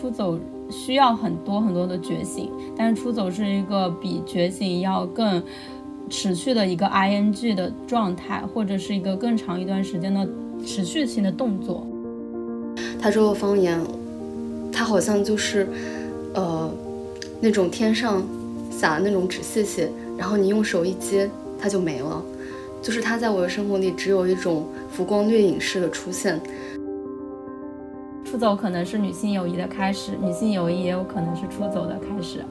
出走需要很多很多的觉醒，但是出走是一个比觉醒要更持续的一个 ing 的状态，或者是一个更长一段时间的持续性的动作。他说的方言，他好像就是，呃，那种天上撒那种纸屑屑，然后你用手一接，它就没了。就是他在我的生活里只有一种浮光掠影式的出现。出走可能是女性友谊的开始，女性友谊也有可能是出走的开始。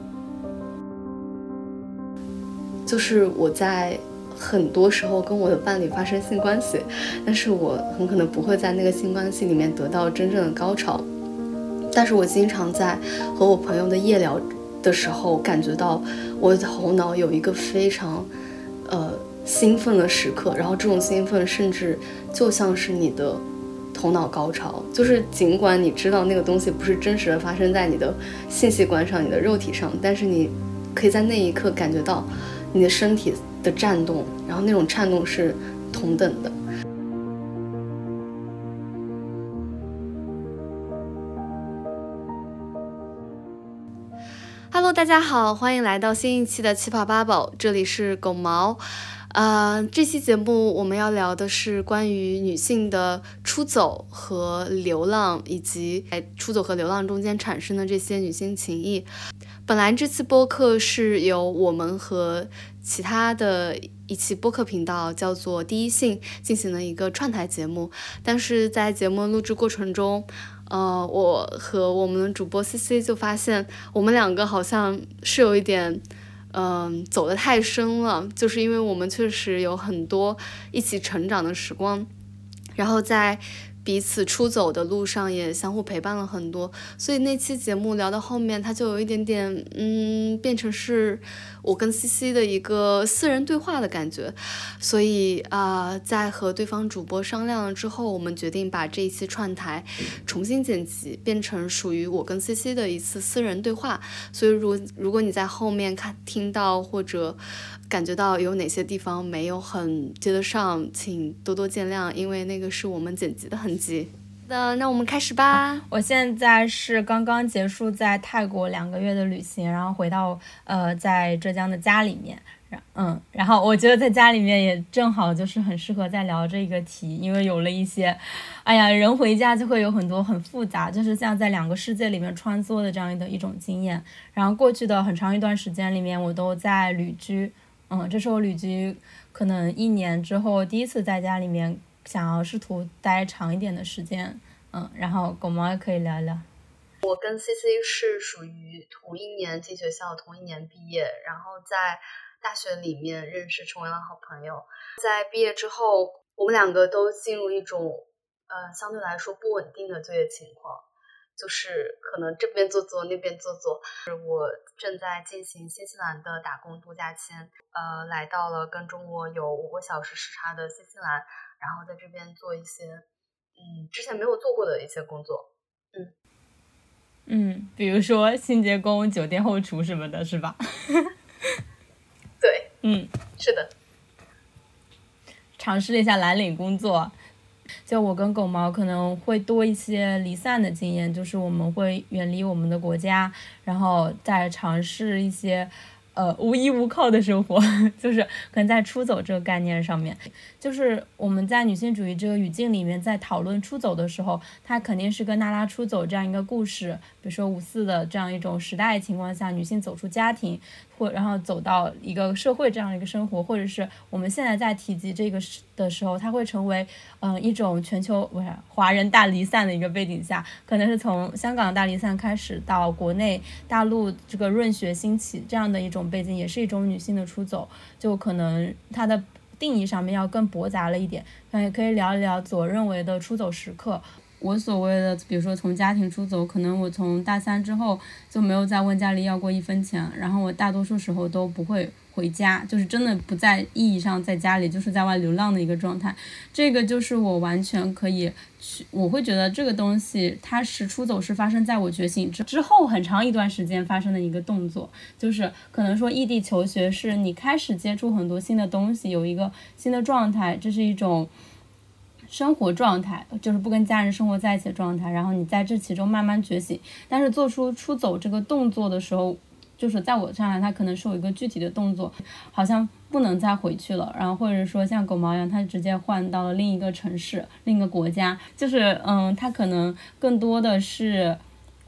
就是我在很多时候跟我的伴侣发生性关系，但是我很可能不会在那个性关系里面得到真正的高潮。但是我经常在和我朋友的夜聊的时候，感觉到我的头脑有一个非常呃兴奋的时刻，然后这种兴奋甚至就像是你的。头脑高潮，就是尽管你知道那个东西不是真实的发生在你的信息观上、你的肉体上，但是你可以在那一刻感觉到你的身体的颤动，然后那种颤动是同等的。Hello，大家好，欢迎来到新一期的七跑八宝，这里是狗毛。呃，这期节目我们要聊的是关于女性的出走和流浪，以及在出走和流浪中间产生的这些女性情谊。本来这期播客是由我们和其他的一期播客频道叫做第一性进行了一个串台节目，但是在节目录制过程中，呃，我和我们的主播 C C 就发现我们两个好像是有一点。嗯，走的太深了，就是因为我们确实有很多一起成长的时光，然后在。彼此出走的路上也相互陪伴了很多，所以那期节目聊到后面，它就有一点点，嗯，变成是我跟 C C 的一个私人对话的感觉。所以啊，在和对方主播商量了之后，我们决定把这一期串台重新剪辑，变成属于我跟 C C 的一次私人对话。所以，如如果你在后面看听到或者。感觉到有哪些地方没有很接得上，请多多见谅，因为那个是我们剪辑的痕迹。那那我们开始吧。我现在是刚刚结束在泰国两个月的旅行，然后回到呃在浙江的家里面，然嗯，然后我觉得在家里面也正好就是很适合在聊这个题，因为有了一些，哎呀，人回家就会有很多很复杂，就是像在两个世界里面穿梭的这样的一种经验。然后过去的很长一段时间里面，我都在旅居。嗯，这是我旅居可能一年之后第一次在家里面想要试图待长一点的时间。嗯，然后狗毛也可以聊聊。我跟 C C 是属于同一年进学校，同一年毕业，然后在大学里面认识，成为了好朋友。在毕业之后，我们两个都进入一种呃相对来说不稳定的就业情况。就是可能这边做做那边做做，我正在进行新西兰的打工度假签，呃，来到了跟中国有五个小时时差的新西兰，然后在这边做一些嗯之前没有做过的一些工作，嗯嗯，比如说清洁工、酒店后厨什么的，是吧？对，嗯，是的，尝试了一下蓝领工作。就我跟狗毛可能会多一些离散的经验，就是我们会远离我们的国家，然后再尝试一些。呃，无依无靠的生活，就是可能在出走这个概念上面，就是我们在女性主义这个语境里面，在讨论出走的时候，它肯定是跟娜拉出走这样一个故事，比如说五四的这样一种时代情况下，女性走出家庭，或然后走到一个社会这样一个生活，或者是我们现在在提及这个时的时候，它会成为嗯一种全球不是华人大离散的一个背景下，可能是从香港大离散开始到国内大陆这个润学兴起这样的一种。背景也是一种女性的出走，就可能它的定义上面要更驳杂了一点。那也可以聊一聊左认为的出走时刻。我所谓的，比如说从家庭出走，可能我从大三之后就没有再问家里要过一分钱，然后我大多数时候都不会。回家就是真的不在意义上在家里，就是在外流浪的一个状态。这个就是我完全可以去，我会觉得这个东西它是出走是发生在我觉醒之之后很长一段时间发生的一个动作。就是可能说异地求学是你开始接触很多新的东西，有一个新的状态，这是一种生活状态，就是不跟家人生活在一起的状态，然后你在这其中慢慢觉醒。但是做出出走这个动作的时候，就是在我看来，它可能是有一个具体的动作，好像不能再回去了。然后或者说像狗毛一样，它直接换到了另一个城市、另一个国家，就是嗯，它可能更多的是，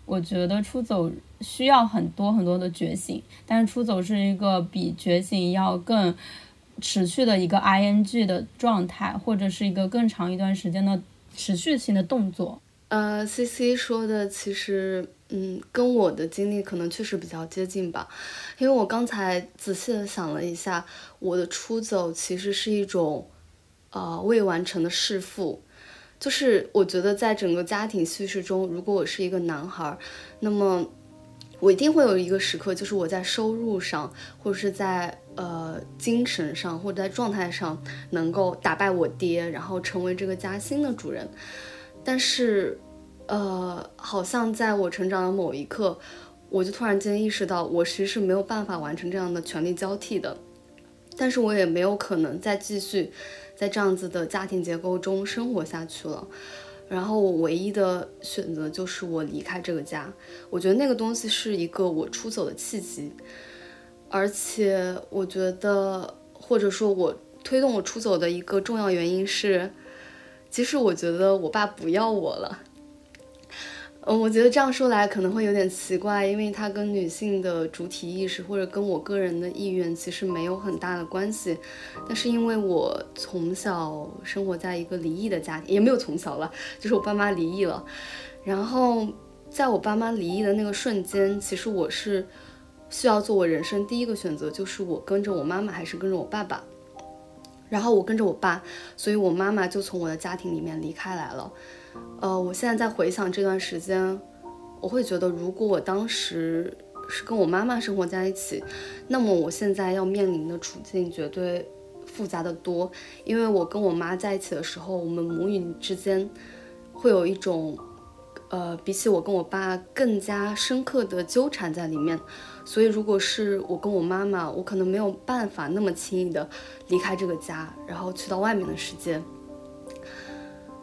我觉得出走需要很多很多的觉醒，但是出走是一个比觉醒要更。持续的一个 ing 的状态，或者是一个更长一段时间的持续性的动作。呃，C C 说的其实，嗯，跟我的经历可能确实比较接近吧。因为我刚才仔细的想了一下，我的出走其实是一种，呃，未完成的弑父。就是我觉得在整个家庭叙事中，如果我是一个男孩，那么。我一定会有一个时刻，就是我在收入上，或者是在呃精神上，或者在状态上，能够打败我爹，然后成为这个家新的主人。但是，呃，好像在我成长的某一刻，我就突然间意识到，我其实是没有办法完成这样的权力交替的。但是我也没有可能再继续在这样子的家庭结构中生活下去了。然后我唯一的选择就是我离开这个家，我觉得那个东西是一个我出走的契机，而且我觉得或者说我推动我出走的一个重要原因是，其实我觉得我爸不要我了。嗯，我觉得这样说来可能会有点奇怪，因为它跟女性的主体意识或者跟我个人的意愿其实没有很大的关系。但是因为我从小生活在一个离异的家庭，也没有从小了，就是我爸妈离异了。然后在我爸妈离异的那个瞬间，其实我是需要做我人生第一个选择，就是我跟着我妈妈还是跟着我爸爸。然后我跟着我爸，所以我妈妈就从我的家庭里面离开来了。呃，我现在在回想这段时间，我会觉得，如果我当时是跟我妈妈生活在一起，那么我现在要面临的处境绝对复杂的多。因为我跟我妈在一起的时候，我们母女之间会有一种，呃，比起我跟我爸更加深刻的纠缠在里面。所以，如果是我跟我妈妈，我可能没有办法那么轻易的离开这个家，然后去到外面的世界。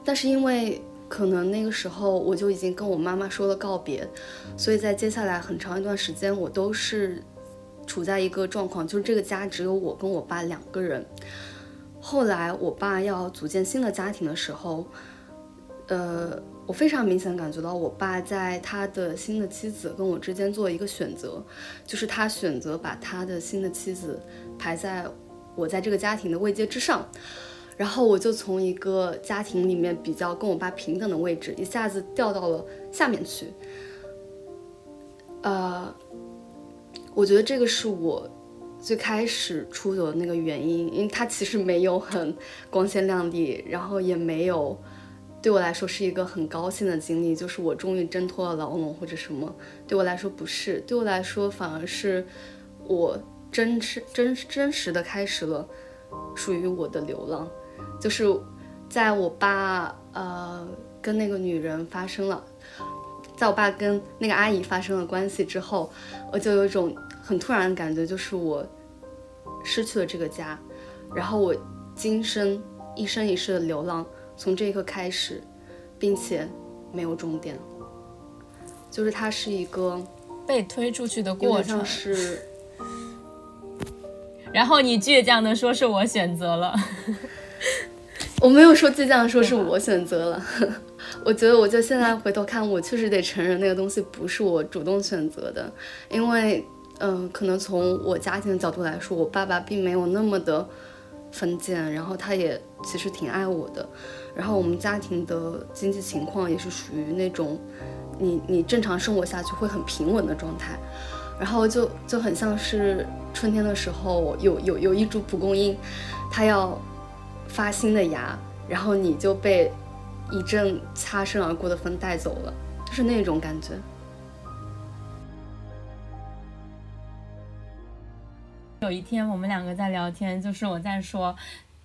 但是因为可能那个时候我就已经跟我妈妈说了告别，所以在接下来很长一段时间，我都是处在一个状况，就是这个家只有我跟我爸两个人。后来我爸要组建新的家庭的时候，呃，我非常明显感觉到我爸在他的新的妻子跟我之间做一个选择，就是他选择把他的新的妻子排在我在这个家庭的位阶之上。然后我就从一个家庭里面比较跟我爸平等的位置，一下子掉到了下面去。呃，我觉得这个是我最开始出走的那个原因，因为它其实没有很光鲜亮丽，然后也没有对我来说是一个很高兴的经历，就是我终于挣脱了牢笼或者什么。对我来说不是，对我来说反而是我真实真真实的开始了属于我的流浪。就是在我爸呃跟那个女人发生了，在我爸跟那个阿姨发生了关系之后，我就有一种很突然的感觉，就是我失去了这个家，然后我今生一生一世的流浪从这一刻开始，并且没有终点，就是它是一个被推出去的过程，是，然后你倔强的说是我选择了。我没有说倔强说是我选择了，我觉得我就现在回头看，我确实得承认那个东西不是我主动选择的，因为，嗯，可能从我家庭的角度来说，我爸爸并没有那么的封建，然后他也其实挺爱我的，然后我们家庭的经济情况也是属于那种，你你正常生活下去会很平稳的状态，然后就就很像是春天的时候有有有一株蒲公英，它要。发新的芽，然后你就被一阵擦身而过的风带走了，就是那种感觉。有一天我们两个在聊天，就是我在说，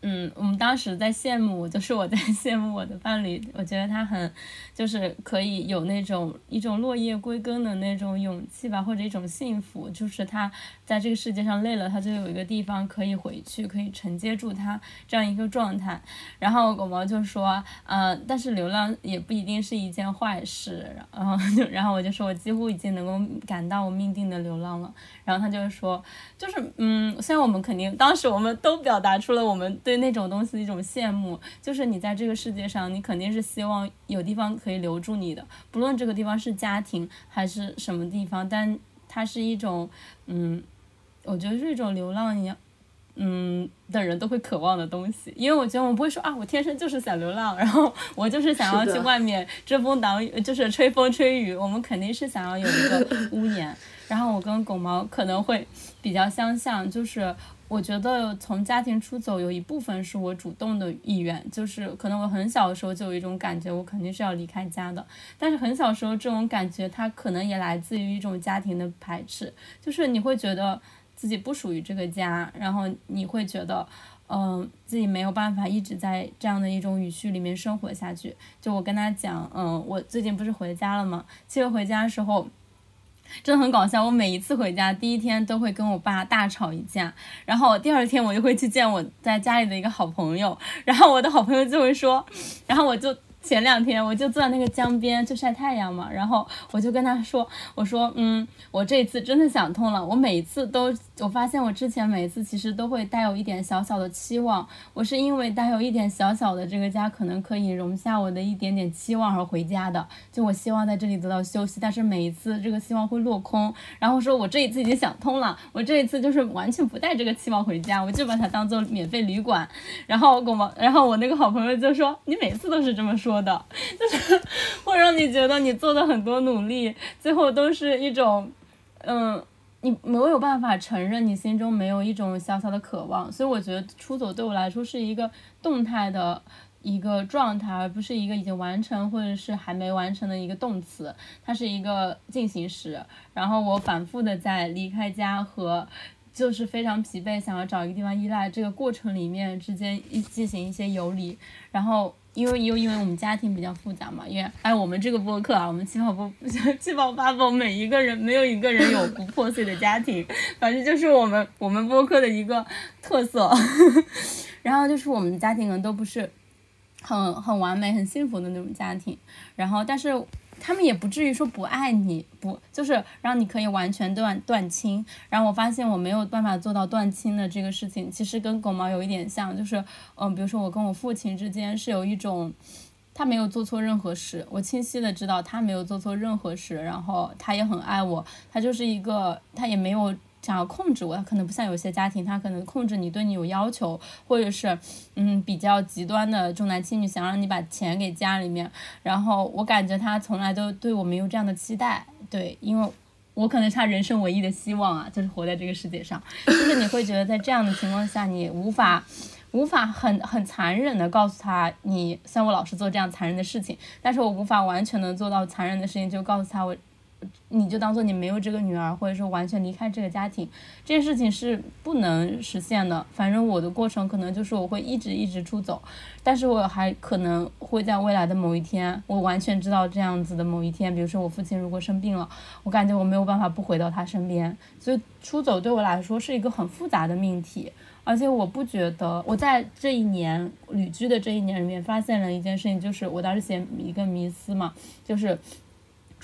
嗯，我们当时在羡慕，就是我在 羡慕我的伴侣，我觉得他很，就是可以有那种一种落叶归根的那种勇气吧，或者一种幸福，就是他在这个世界上累了，他就有一个地方可以回去，可以承接住他这样一个状态。然后狗毛就说，呃，但是流浪也不一定是一件坏事。然后就，然后我就说我几乎已经能够感到我命定的流浪了。然后他就说，就是嗯，虽然我们肯定当时我们都表达出了我们对。那种东西的一种羡慕，就是你在这个世界上，你肯定是希望有地方可以留住你的，不论这个地方是家庭还是什么地方，但它是一种，嗯，我觉得是一种流浪一样，嗯，的人都会渴望的东西。因为我觉得我们不会说啊，我天生就是想流浪，然后 我就是想要去外面遮风挡雨，就是吹风吹雨。我们肯定是想要有一个屋檐。然后我跟狗毛可能会比较相像，就是。我觉得从家庭出走有一部分是我主动的意愿，就是可能我很小的时候就有一种感觉，我肯定是要离开家的。但是很小时候这种感觉，它可能也来自于一种家庭的排斥，就是你会觉得自己不属于这个家，然后你会觉得，嗯，自己没有办法一直在这样的一种语序里面生活下去。就我跟他讲，嗯，我最近不是回家了吗？其实回家的时候。真的很搞笑，我每一次回家第一天都会跟我爸大吵一架，然后第二天我就会去见我在家里的一个好朋友，然后我的好朋友就会说，然后我就。前两天我就坐在那个江边就晒太阳嘛，然后我就跟他说，我说，嗯，我这次真的想通了。我每一次都，我发现我之前每次其实都会带有一点小小的期望，我是因为带有一点小小的这个家可能可以容下我的一点点期望而回家的。就我希望在这里得到休息，但是每一次这个希望会落空。然后说我这一次已经想通了，我这一次就是完全不带这个期望回家，我就把它当做免费旅馆。然后我毛，然后我那个好朋友就说，你每次都是这么。说的，就是会让你觉得你做的很多努力，最后都是一种，嗯，你没有办法承认你心中没有一种小小的渴望。所以我觉得出走对我来说是一个动态的一个状态，而不是一个已经完成或者是还没完成的一个动词，它是一个进行时。然后我反复的在离开家和就是非常疲惫，想要找一个地方依赖这个过程里面之间一进行一些游离，然后。因为又因为我们家庭比较复杂嘛，因为哎，我们这个播客啊，我们七宝播 七宝八宝，每一个人没有一个人有不破碎的家庭，反正就是我们我们播客的一个特色。然后就是我们家庭可能都不是很很完美、很幸福的那种家庭，然后但是。他们也不至于说不爱你，不就是让你可以完全断断亲。然后我发现我没有办法做到断亲的这个事情，其实跟狗毛有一点像，就是嗯，比如说我跟我父亲之间是有一种，他没有做错任何事，我清晰的知道他没有做错任何事，然后他也很爱我，他就是一个他也没有。想要控制我，他可能不像有些家庭，他可能控制你，对你有要求，或者是，嗯，比较极端的重男轻女，想让你把钱给家里面。然后我感觉他从来都对我没有这样的期待，对，因为我可能是他人生唯一的希望啊，就是活在这个世界上。就是你会觉得在这样的情况下，你无法，无法很很残忍的告诉他，你像我老是做这样残忍的事情，但是我无法完全的做到残忍的事情，就告诉他我。你就当做你没有这个女儿，或者说完全离开这个家庭，这件事情是不能实现的。反正我的过程可能就是我会一直一直出走，但是我还可能会在未来的某一天，我完全知道这样子的某一天，比如说我父亲如果生病了，我感觉我没有办法不回到他身边。所以出走对我来说是一个很复杂的命题，而且我不觉得我在这一年旅居的这一年里面发现了一件事情，就是我当时写一个迷思嘛，就是。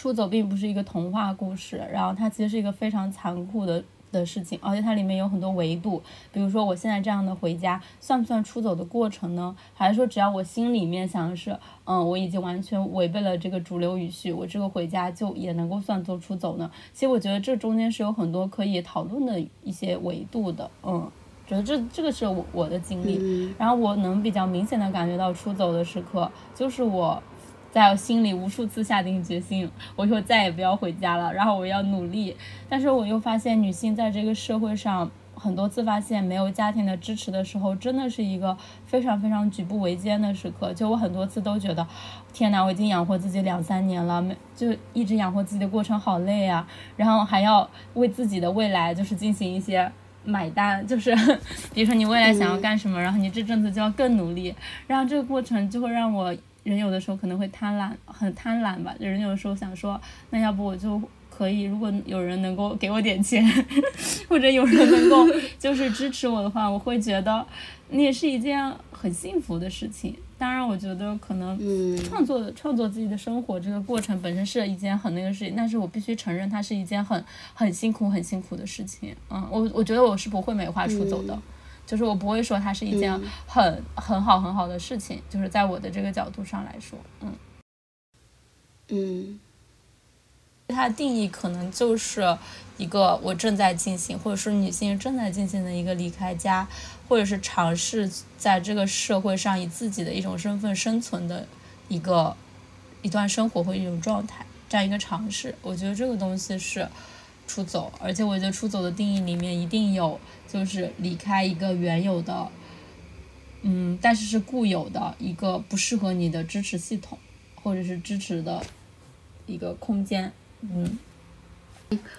出走并不是一个童话故事，然后它其实是一个非常残酷的的事情，而且它里面有很多维度。比如说我现在这样的回家，算不算出走的过程呢？还是说只要我心里面想的是，嗯，我已经完全违背了这个主流语序，我这个回家就也能够算作出走呢？其实我觉得这中间是有很多可以讨论的一些维度的，嗯，觉得这这个是我我的经历，然后我能比较明显的感觉到出走的时刻，就是我。在我心里无数次下定决心，我说再也不要回家了，然后我要努力。但是我又发现，女性在这个社会上很多次发现没有家庭的支持的时候，真的是一个非常非常举步维艰的时刻。就我很多次都觉得，天哪，我已经养活自己两三年了，没就一直养活自己的过程好累啊，然后还要为自己的未来就是进行一些。买单，就是 比如说你未来想要干什么，然后你这阵子就要更努力，然后这个过程就会让我人有的时候可能会贪婪，很贪婪吧，人有的时候想说，那要不我就。可以，如果有人能够给我点钱，或者有人能够就是支持我的话，我会觉得那也是一件很幸福的事情。当然，我觉得可能创作创作自己的生活这个过程本身是一件很那个事情，但是我必须承认它是一件很很辛苦很辛苦的事情。嗯，我我觉得我是不会美化出走的，就是我不会说它是一件很很好很好的事情，就是在我的这个角度上来说，嗯嗯。它的定义可能就是一个我正在进行，或者是女性正在进行的一个离开家，或者是尝试在这个社会上以自己的一种身份生存的一个一段生活或一种状态，这样一个尝试。我觉得这个东西是出走，而且我觉得出走的定义里面一定有就是离开一个原有的，嗯，但是是固有的一个不适合你的支持系统，或者是支持的一个空间。嗯，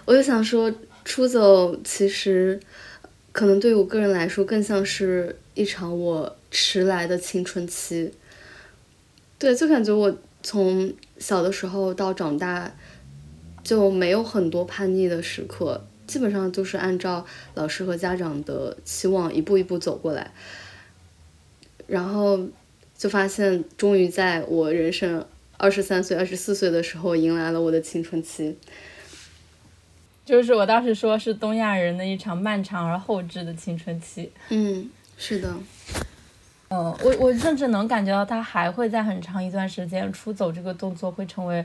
我就想说，出走其实可能对我个人来说，更像是一场我迟来的青春期。对，就感觉我从小的时候到长大，就没有很多叛逆的时刻，基本上就是按照老师和家长的期望一步一步走过来，然后就发现，终于在我人生。二十三岁、二十四岁的时候，迎来了我的青春期。就是我当时说是东亚人的一场漫长而后知的青春期。嗯，是的。嗯，我我甚至能感觉到他还会在很长一段时间出走这个动作会成为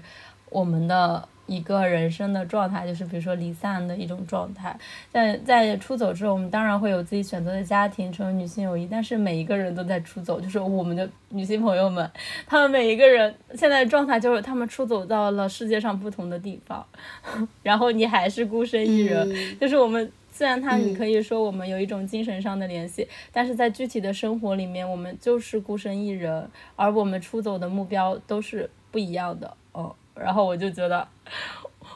我们的。一个人生的状态，就是比如说离散的一种状态。在在出走之后，我们当然会有自己选择的家庭，成为女性友谊。但是每一个人都在出走，就是我们的女性朋友们，她们每一个人现在的状态就是她们出走到了世界上不同的地方，然后你还是孤身一人。就是我们虽然他你可以说我们有一种精神上的联系，但是在具体的生活里面，我们就是孤身一人，而我们出走的目标都是不一样的。哦。然后我就觉得，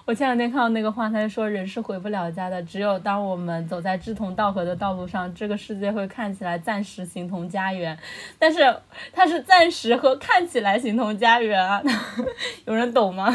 我前两天看到那个话，他就说人是回不了家的，只有当我们走在志同道合的道路上，这个世界会看起来暂时形同家园。但是它是暂时和看起来形同家园啊，有人懂吗？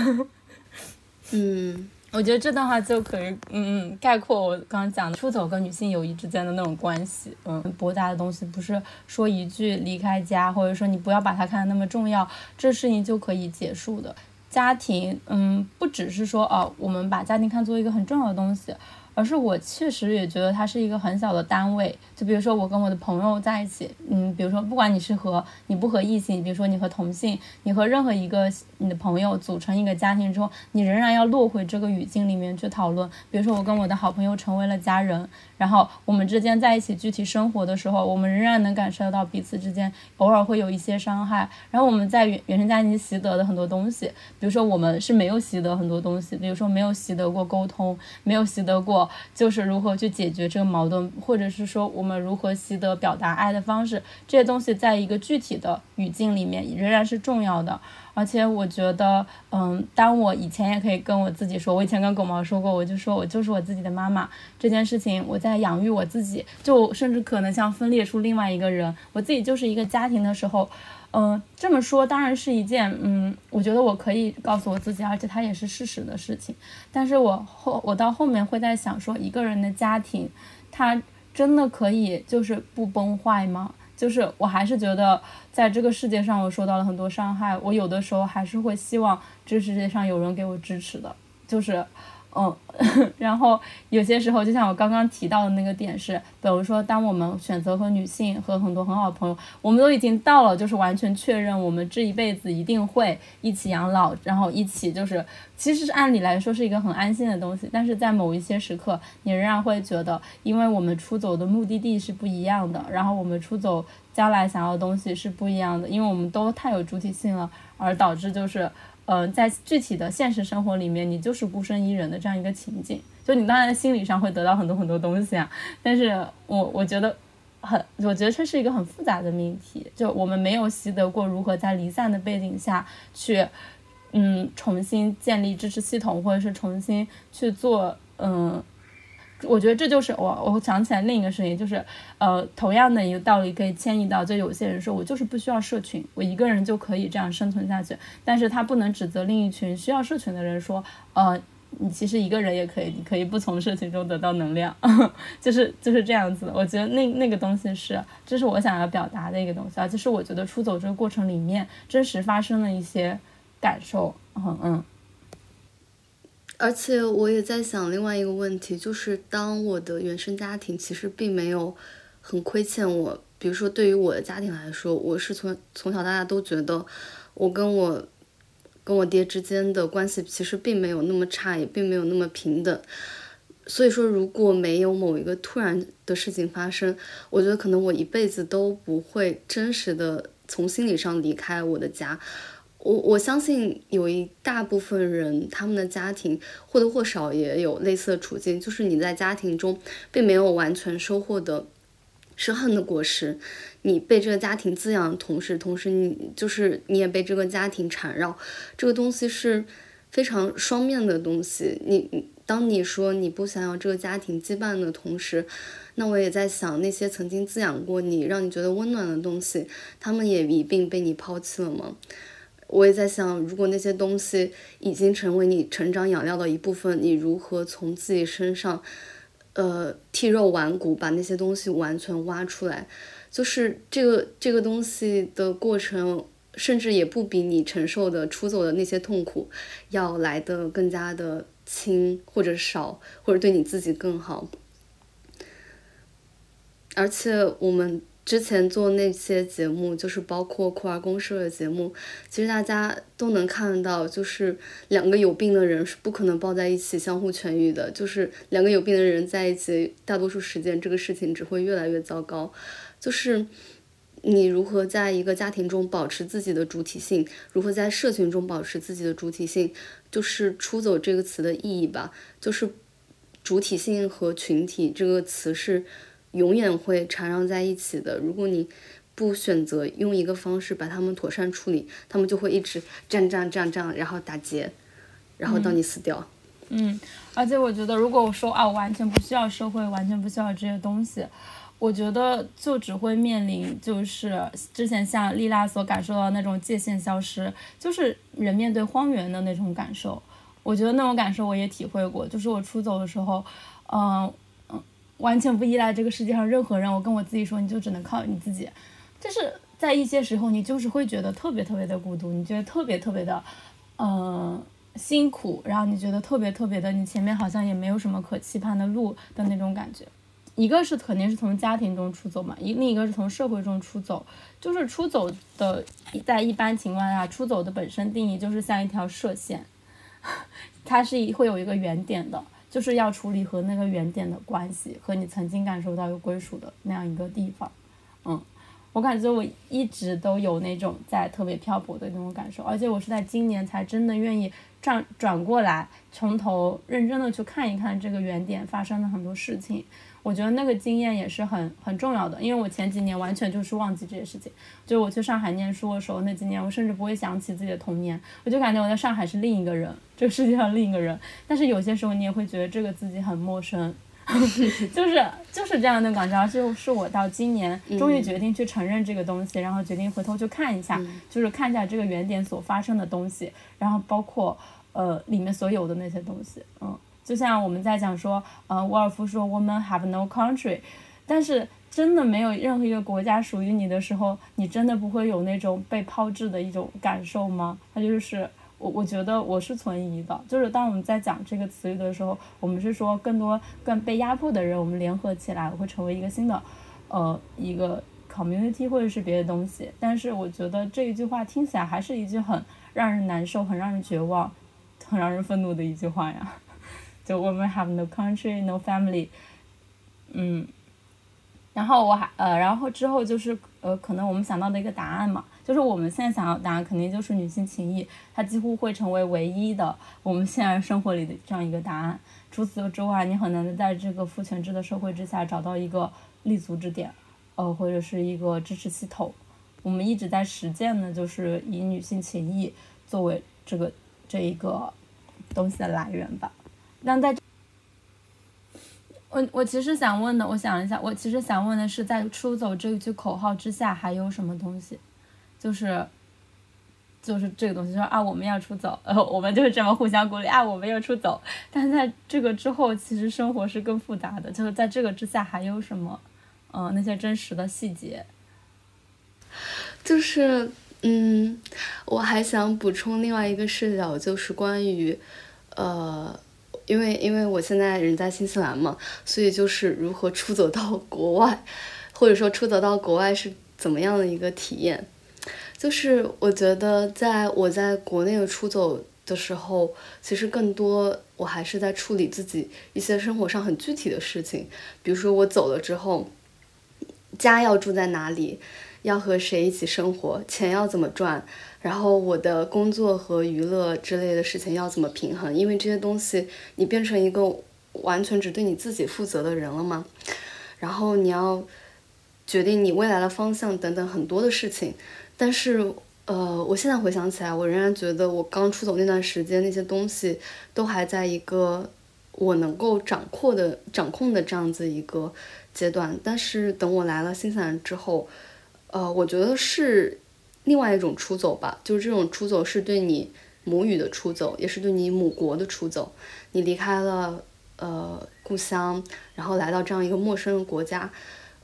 嗯，我觉得这段话就可以，嗯嗯，概括我刚刚讲的出走跟女性友谊之间的那种关系。嗯，博大的东西不是说一句离开家，或者说你不要把它看得那么重要，这事情就可以结束的。家庭，嗯，不只是说哦，我们把家庭看作一个很重要的东西。而是我确实也觉得它是一个很小的单位，就比如说我跟我的朋友在一起，嗯，比如说不管你是和你不和异性，比如说你和同性，你和任何一个你的朋友组成一个家庭之后，你仍然要落回这个语境里面去讨论。比如说我跟我的好朋友成为了家人，然后我们之间在一起具体生活的时候，我们仍然能感受到彼此之间偶尔会有一些伤害。然后我们在原原生家庭习得的很多东西，比如说我们是没有习得很多东西，比如说没有习得过沟通，没有习得过。就是如何去解决这个矛盾，或者是说我们如何习得表达爱的方式，这些东西在一个具体的语境里面仍然是重要的。而且我觉得，嗯，当我以前也可以跟我自己说，我以前跟狗毛说过，我就说我就是我自己的妈妈这件事情，我在养育我自己，就甚至可能像分裂出另外一个人，我自己就是一个家庭的时候。嗯，这么说当然是一件，嗯，我觉得我可以告诉我自己，而且它也是事实的事情。但是我后我到后面会在想，说一个人的家庭，他真的可以就是不崩坏吗？就是我还是觉得，在这个世界上，我受到了很多伤害，我有的时候还是会希望这世界上有人给我支持的，就是。嗯，然后有些时候，就像我刚刚提到的那个点是，比如说，当我们选择和女性和很多很好的朋友，我们都已经到了，就是完全确认我们这一辈子一定会一起养老，然后一起就是，其实是按理来说是一个很安心的东西，但是在某一些时刻，你仍然会觉得，因为我们出走的目的地是不一样的，然后我们出走将来想要的东西是不一样的，因为我们都太有主体性了，而导致就是。嗯，在具体的现实生活里面，你就是孤身一人的这样一个情景，就你当然心理上会得到很多很多东西啊，但是我我觉得很，我觉得这是一个很复杂的命题，就我们没有习得过如何在离散的背景下去，嗯，重新建立支持系统，或者是重新去做，嗯，我觉得这就是我我想起来另一个事情，就是呃，同样的一个道理可以迁移到，就有些人说我就是不需要社群，我一个人就可以这样生存下去，但是他不能指责另一群需要社群的人说，呃，你其实一个人也可以，你可以不从社群中得到能量，就是就是这样子。我觉得那那个东西是，这是我想要表达的一个东西啊，就是我觉得出走这个过程里面真实发生的一些感受，嗯嗯。而且我也在想另外一个问题，就是当我的原生家庭其实并没有很亏欠我，比如说对于我的家庭来说，我是从从小到大都觉得我跟我跟我爹之间的关系其实并没有那么差，也并没有那么平等。所以说，如果没有某一个突然的事情发生，我觉得可能我一辈子都不会真实的从心理上离开我的家。我我相信有一大部分人，他们的家庭或多或少也有类似的处境，就是你在家庭中并没有完全收获的是恨的果实，你被这个家庭滋养的同时，同时你就是你也被这个家庭缠绕，这个东西是非常双面的东西。你当你说你不想要这个家庭羁绊的同时，那我也在想那些曾经滋养过你、让你觉得温暖的东西，他们也一并被你抛弃了吗？我也在想，如果那些东西已经成为你成长养料的一部分，你如何从自己身上，呃，剔肉剜骨，把那些东西完全挖出来？就是这个这个东西的过程，甚至也不比你承受的出走的那些痛苦要来的更加的轻，或者少，或者对你自己更好。而且我们。之前做那些节目，就是包括酷儿公社的节目，其实大家都能看到，就是两个有病的人是不可能抱在一起相互痊愈的，就是两个有病的人在一起，大多数时间这个事情只会越来越糟糕。就是你如何在一个家庭中保持自己的主体性，如何在社群中保持自己的主体性，就是“出走”这个词的意义吧。就是主体性和群体这个词是。永远会缠绕在一起的。如果你不选择用一个方式把它们妥善处理，他们就会一直这样这样这样这样，然后打结，然后到你死掉。嗯，而且我觉得，如果我说啊，我完全不需要社会，完全不需要这些东西，我觉得就只会面临就是之前像丽拉所感受到那种界限消失，就是人面对荒原的那种感受。我觉得那种感受我也体会过，就是我出走的时候，嗯。完全不依赖这个世界上任何人，我跟我自己说，你就只能靠你自己。就是在一些时候，你就是会觉得特别特别的孤独，你觉得特别特别的，嗯，辛苦，然后你觉得特别特别的，你前面好像也没有什么可期盼的路的那种感觉。一个是肯定是从家庭中出走嘛，一另一个是从社会中出走。就是出走的，在一般情况下，出走的本身定义就是像一条射线，它是会有一个原点的。就是要处理和那个原点的关系，和你曾经感受到有归属的那样一个地方，嗯，我感觉我一直都有那种在特别漂泊的那种感受，而且我是在今年才真的愿意转转过来，从头认真的去看一看这个原点发生的很多事情。我觉得那个经验也是很很重要的，因为我前几年完全就是忘记这些事情。就我去上海念书的时候，那几年我甚至不会想起自己的童年，我就感觉我在上海是另一个人，这个世界上另一个人。但是有些时候你也会觉得这个自己很陌生，就是就是这样的感觉。就是我到今年终于决定去承认这个东西，然后决定回头去看一下，就是看一下这个原点所发生的东西，然后包括呃里面所有的那些东西，嗯。就像我们在讲说，呃，沃尔夫说 “women have no country”，但是真的没有任何一个国家属于你的时候，你真的不会有那种被抛掷的一种感受吗？它就是我，我觉得我是存疑的。就是当我们在讲这个词语的时候，我们是说更多更被压迫的人，我们联合起来会成为一个新的，呃，一个 community 或者是别的东西。但是我觉得这一句话听起来还是一句很让人难受、很让人绝望、很让人愤怒的一句话呀。就我们 have no country, no family，嗯，然后我还呃，然后之后就是呃，可能我们想到的一个答案嘛，就是我们现在想要答案肯定就是女性情谊，它几乎会成为唯一的我们现在生活里的这样一个答案。除此之外，你很难在这个父权制的社会之下找到一个立足之点，呃，或者是一个支持系统。我们一直在实践的，就是以女性情谊作为这个这一个东西的来源吧。那在，我我其实想问的，我想了一下，我其实想问的是，在出走这一句口号之下，还有什么东西？就是，就是这个东西，就是啊，我们要出走，呃，我们就是这么互相鼓励啊，我们要出走。但在这个之后，其实生活是更复杂的，就是在这个之下还有什么？嗯，那些真实的细节。就是，嗯，我还想补充另外一个视角，就是关于，呃。因为因为我现在人在新西兰嘛，所以就是如何出走到国外，或者说出走到国外是怎么样的一个体验？就是我觉得在我在国内的出走的时候，其实更多我还是在处理自己一些生活上很具体的事情，比如说我走了之后，家要住在哪里，要和谁一起生活，钱要怎么赚。然后我的工作和娱乐之类的事情要怎么平衡？因为这些东西你变成一个完全只对你自己负责的人了吗？然后你要决定你未来的方向等等很多的事情。但是呃，我现在回想起来，我仍然觉得我刚出走那段时间那些东西都还在一个我能够掌控的掌控的这样子一个阶段。但是等我来了新西兰之后，呃，我觉得是。另外一种出走吧，就是这种出走是对你母语的出走，也是对你母国的出走。你离开了呃故乡，然后来到这样一个陌生的国家。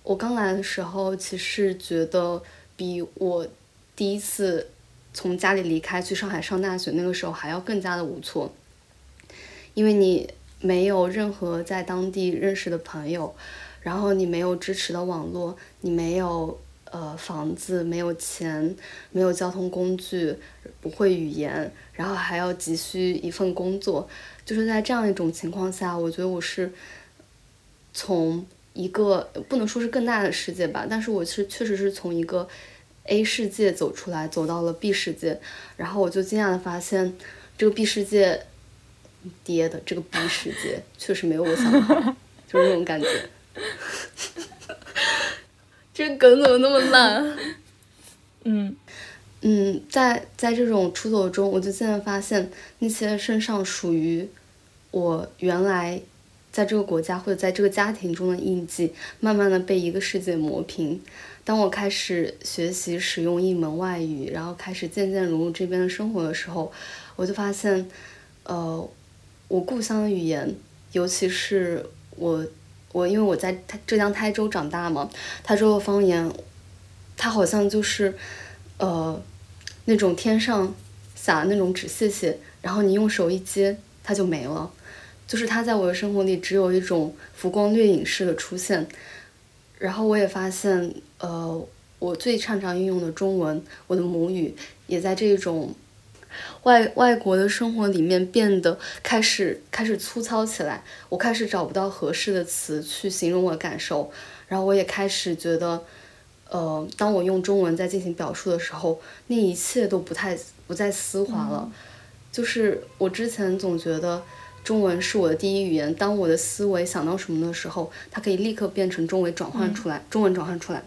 我刚来的时候，其实觉得比我第一次从家里离开去上海上大学那个时候还要更加的无措，因为你没有任何在当地认识的朋友，然后你没有支持的网络，你没有。呃，房子没有钱，没有交通工具，不会语言，然后还要急需一份工作，就是在这样一种情况下，我觉得我是从一个不能说是更大的世界吧，但是我是确实是从一个 A 世界走出来，走到了 B 世界，然后我就惊讶的发现，这个 B 世界跌的这个 B 世界确实没有我想的好，就是那种感觉。这梗怎么那么烂？嗯嗯，在在这种出走中，我就渐渐发现那些身上属于我原来在这个国家或者在这个家庭中的印记，慢慢的被一个世界磨平。当我开始学习使用一门外语，然后开始渐渐融入这边的生活的时候，我就发现，呃，我故乡的语言，尤其是我。我因为我在浙江台州长大嘛，台州的方言，它好像就是，呃，那种天上撒那种纸屑屑，然后你用手一接，它就没了，就是它在我的生活里只有一种浮光掠影式的出现。然后我也发现，呃，我最擅长运用的中文，我的母语，也在这种。外外国的生活里面变得开始开始粗糙起来，我开始找不到合适的词去形容我的感受，然后我也开始觉得，呃，当我用中文在进行表述的时候，那一切都不太不再丝滑了。就是我之前总觉得中文是我的第一语言，当我的思维想到什么的时候，它可以立刻变成中文转换出来，中文转换出来。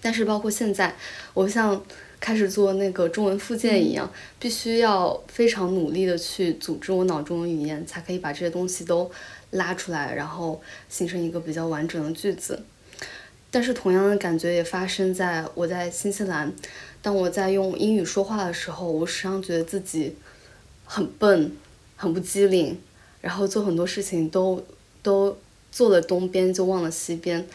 但是包括现在，我像。开始做那个中文复件一样，必须要非常努力的去组织我脑中的语言，才可以把这些东西都拉出来，然后形成一个比较完整的句子。但是同样的感觉也发生在我在新西兰，当我在用英语说话的时候，我时常觉得自己很笨，很不机灵，然后做很多事情都都做了东边就忘了西边，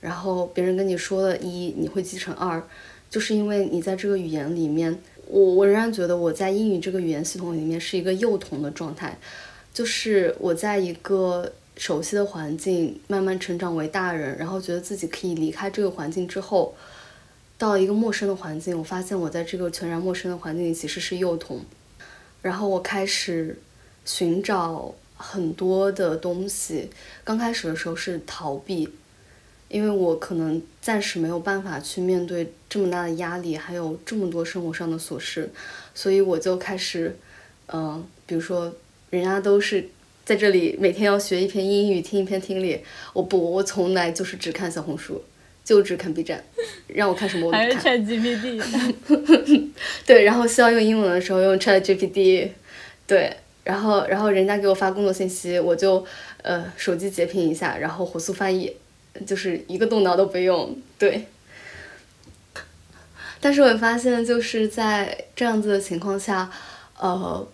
然后别人跟你说了一，你会记成二。就是因为你在这个语言里面，我我仍然觉得我在英语这个语言系统里面是一个幼童的状态，就是我在一个熟悉的环境慢慢成长为大人，然后觉得自己可以离开这个环境之后，到一个陌生的环境，我发现我在这个全然陌生的环境里其实是幼童，然后我开始寻找很多的东西，刚开始的时候是逃避。因为我可能暂时没有办法去面对这么大的压力，还有这么多生活上的琐事，所以我就开始，嗯，比如说，人家都是在这里每天要学一篇英语，听一篇听力，我不，我从来就是只看小红书，就只看 B 站，让我看什么我都看。还是 ChatGPT。对，然后需要用英文的时候用 ChatGPT，对，然后然后人家给我发工作信息，我就呃手机截屏一下，然后火速翻译，就是一个动脑都不用，对。但是我发现就是在这样子的情况下，呃，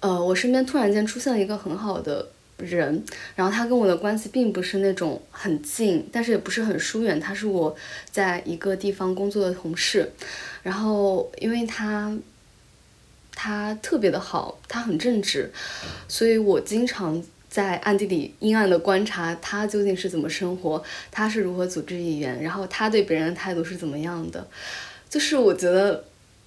呃，我身边突然间出现了一个很好的人，然后他跟我的关系并不是那种很近，但是也不是很疏远，他是我在一个地方工作的同事，然后因为他他特别的好，他很正直，所以我经常在暗地里阴暗的观察他究竟是怎么生活，他是如何组织语言，然后他对别人的态度是怎么样的。就是我觉得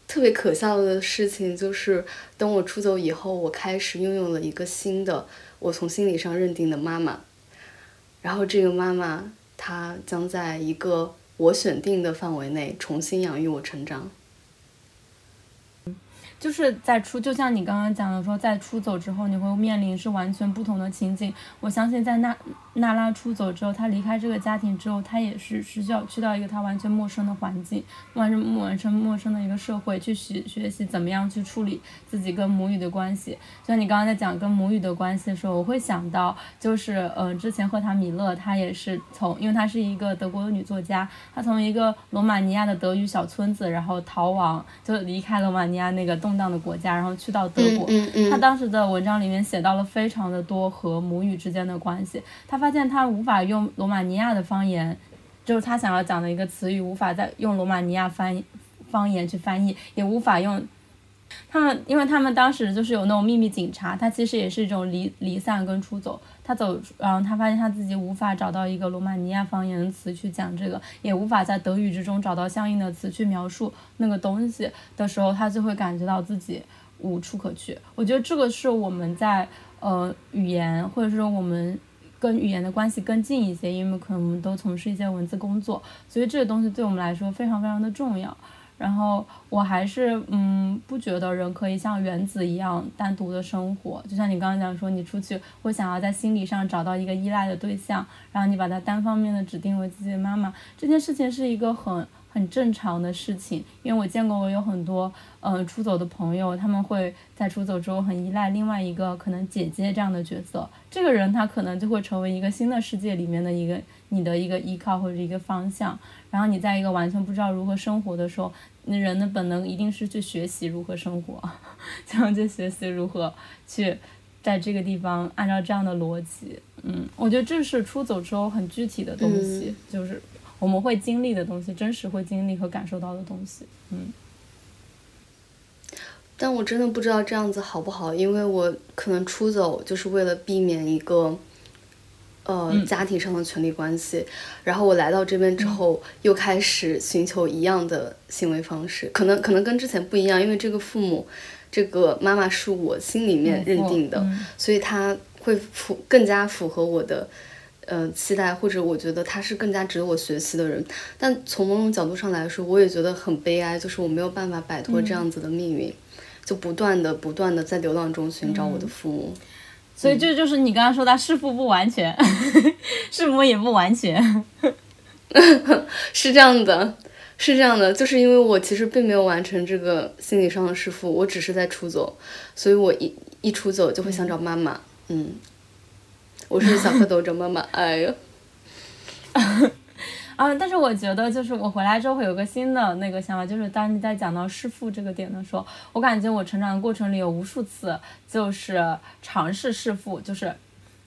特别可笑的事情，就是等我出走以后，我开始拥有了一个新的我从心理上认定的妈妈，然后这个妈妈她将在一个我选定的范围内重新养育我成长。就是在出，就像你刚刚讲的说，在出走之后，你会面临是完全不同的情景。我相信在那娜拉出走之后，她离开这个家庭之后，她也是是需要去到一个她完全陌生的环境，完全完全陌生的一个社会去学学习怎么样去处理自己跟母语的关系。就像你刚刚在讲跟母语的关系的时候，我会想到就是呃，之前赫塔米勒她也是从，因为她是一个德国的女作家，她从一个罗马尼亚的德语小村子，然后逃亡，就离开罗马尼亚那个动。荡的国家，然后去到德国，她当时的文章里面写到了非常的多和母语之间的关系。他发现他无法用罗马尼亚的方言，就是他想要讲的一个词语，无法再用罗马尼亚翻方言去翻译，也无法用。他们，因为他们当时就是有那种秘密警察，他其实也是一种离离散跟出走。他走，然后他发现他自己无法找到一个罗马尼亚方言的词去讲这个，也无法在德语之中找到相应的词去描述那个东西的时候，他就会感觉到自己无处可去。我觉得这个是我们在呃语言，或者说我们跟语言的关系更近一些，因为可能我们都从事一些文字工作，所以这个东西对我们来说非常非常的重要。然后我还是嗯不觉得人可以像原子一样单独的生活，就像你刚刚讲说，你出去会想要在心理上找到一个依赖的对象，然后你把它单方面的指定为自己的妈妈，这件事情是一个很很正常的事情，因为我见过我有很多嗯出走的朋友，他们会在出走之后很依赖另外一个可能姐姐这样的角色，这个人他可能就会成为一个新的世界里面的一个你的一个依靠或者一个方向。然后你在一个完全不知道如何生活的时候，那人的本能一定是去学习如何生活，这样去学习如何去在这个地方按照这样的逻辑。嗯，我觉得这是出走之后很具体的东西，就是我们会经历的东西，真实会经历和感受到的东西。嗯，但我真的不知道这样子好不好，因为我可能出走就是为了避免一个。呃，家庭上的权利关系，然后我来到这边之后，又开始寻求一样的行为方式，可能可能跟之前不一样，因为这个父母，这个妈妈是我心里面认定的，所以他会符更加符合我的呃期待，或者我觉得他是更加值得我学习的人。但从某种角度上来说，我也觉得很悲哀，就是我没有办法摆脱这样子的命运，就不断的不断的在流浪中寻找我的父母。所以这就是你刚刚说他弑父不完全，弑母也不完全，是这样的，是这样的，就是因为我其实并没有完成这个心理上的弑父，我只是在出走，所以我一一出走就会想找妈妈，嗯，我是小蝌蚪找妈妈，哎呦。啊，但是我觉得，就是我回来之后会有个新的那个想法，就是当你在讲到弑父这个点的时候，我感觉我成长的过程里有无数次就是尝试弑父，就是，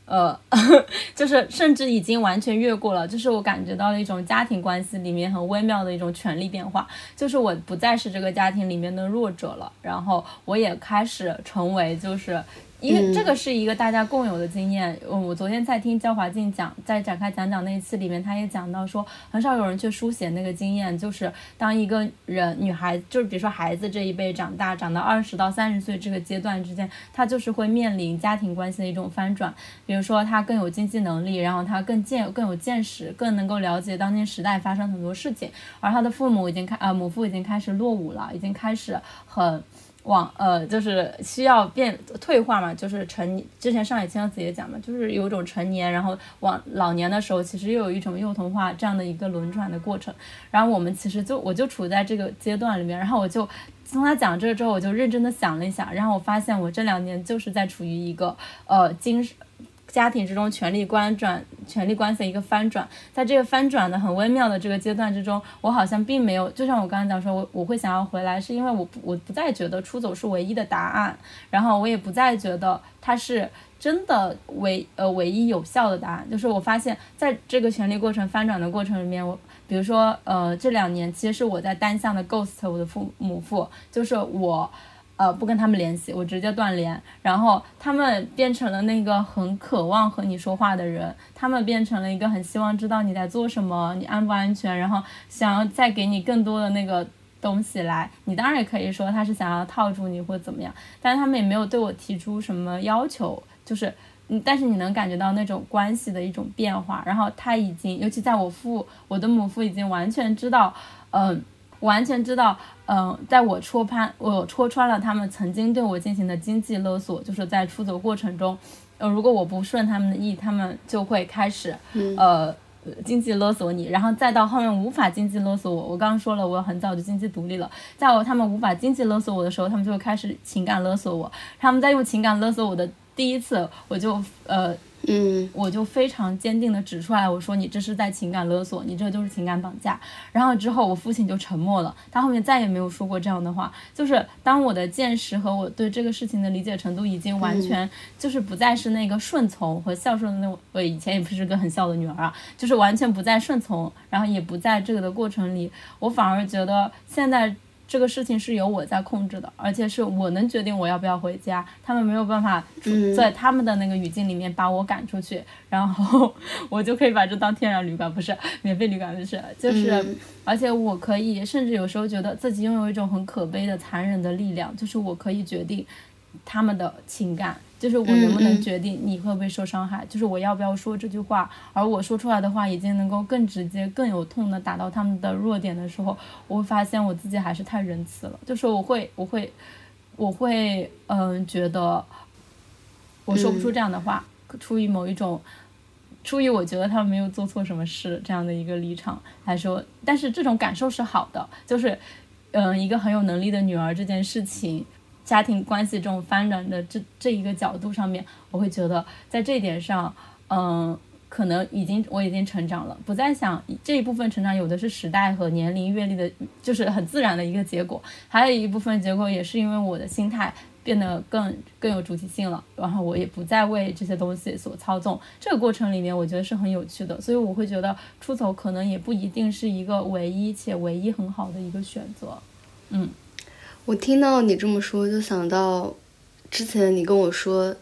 呃，就是甚至已经完全越过了，就是我感觉到了一种家庭关系里面很微妙的一种权力变化，就是我不再是这个家庭里面的弱者了，然后我也开始成为就是。因为这个是一个大家共有的经验。嗯，我昨天在听焦华静讲，在展开讲讲那一次里面，他也讲到说，很少有人去书写那个经验，就是当一个人女孩，就是比如说孩子这一辈长大，长到二十到三十岁这个阶段之间，她就是会面临家庭关系的一种翻转。比如说她更有经济能力，然后她更见更有见识，更能够了解当今时代发生很多事情，而她的父母已经开呃母父已经开始落伍了，已经开始很。往呃，就是需要变退化嘛，就是成之前上海青子也讲嘛，就是有一种成年，然后往老年的时候，其实又有一种幼童化这样的一个轮转的过程。然后我们其实就我就处在这个阶段里面，然后我就从他讲这个之后，我就认真的想了一下，然后我发现我这两年就是在处于一个呃精神。家庭之中权力关转、权力关系的一个翻转，在这个翻转的很微妙的这个阶段之中，我好像并没有，就像我刚刚讲说，我我会想要回来，是因为我我不再觉得出走是唯一的答案，然后我也不再觉得它是真的唯呃唯一有效的答案，就是我发现在这个权力过程翻转的过程里面，我比如说呃这两年其实是我在单向的 ghost 我的父母父，就是我。呃，不跟他们联系，我直接断联。然后他们变成了那个很渴望和你说话的人，他们变成了一个很希望知道你在做什么，你安不安全，然后想要再给你更多的那个东西来。你当然也可以说他是想要套住你或怎么样，但是他们也没有对我提出什么要求，就是，嗯，但是你能感觉到那种关系的一种变化。然后他已经，尤其在我父，我的母父已经完全知道，嗯。完全知道，嗯，在我戳穿我戳穿了他们曾经对我进行的经济勒索，就是在出走过程中，呃，如果我不顺他们的意，他们就会开始，呃，经济勒索你，然后再到后面无法经济勒索我。我刚刚说了，我很早就经济独立了，在我他们无法经济勒索我的时候，他们就会开始情感勒索我。他们在用情感勒索我的第一次，我就呃。嗯，我就非常坚定的指出来，我说你这是在情感勒索，你这就是情感绑架。然后之后我父亲就沉默了，他后面再也没有说过这样的话。就是当我的见识和我对这个事情的理解程度已经完全就是不再是那个顺从和孝顺的那我以前也不是个很孝的女儿啊，就是完全不再顺从，然后也不在这个的过程里，我反而觉得现在。这个事情是由我在控制的，而且是我能决定我要不要回家，他们没有办法在他们的那个语境里面把我赶出去，然后 我就可以把这当天然旅馆，不是免费旅馆，就是，就是，而且我可以，甚至有时候觉得自己拥有一种很可悲的残忍的力量，就是我可以决定他们的情感。就是我能不能决定你会不会受伤害？就是我要不要说这句话？而我说出来的话已经能够更直接、更有痛的打到他们的弱点的时候，我会发现我自己还是太仁慈了。就是我会，我会，我会，嗯，觉得我说不出这样的话，出于某一种，出于我觉得他们没有做错什么事这样的一个立场来说，但是这种感受是好的。就是，嗯，一个很有能力的女儿这件事情。家庭关系这种翻转的这这一个角度上面，我会觉得在这一点上，嗯，可能已经我已经成长了，不再想这一部分成长有的是时代和年龄阅历的，就是很自然的一个结果。还有一部分结果也是因为我的心态变得更更有主体性了，然后我也不再为这些东西所操纵。这个过程里面，我觉得是很有趣的，所以我会觉得出走可能也不一定是一个唯一且唯一很好的一个选择，嗯。我听到你这么说，就想到之前你跟我说，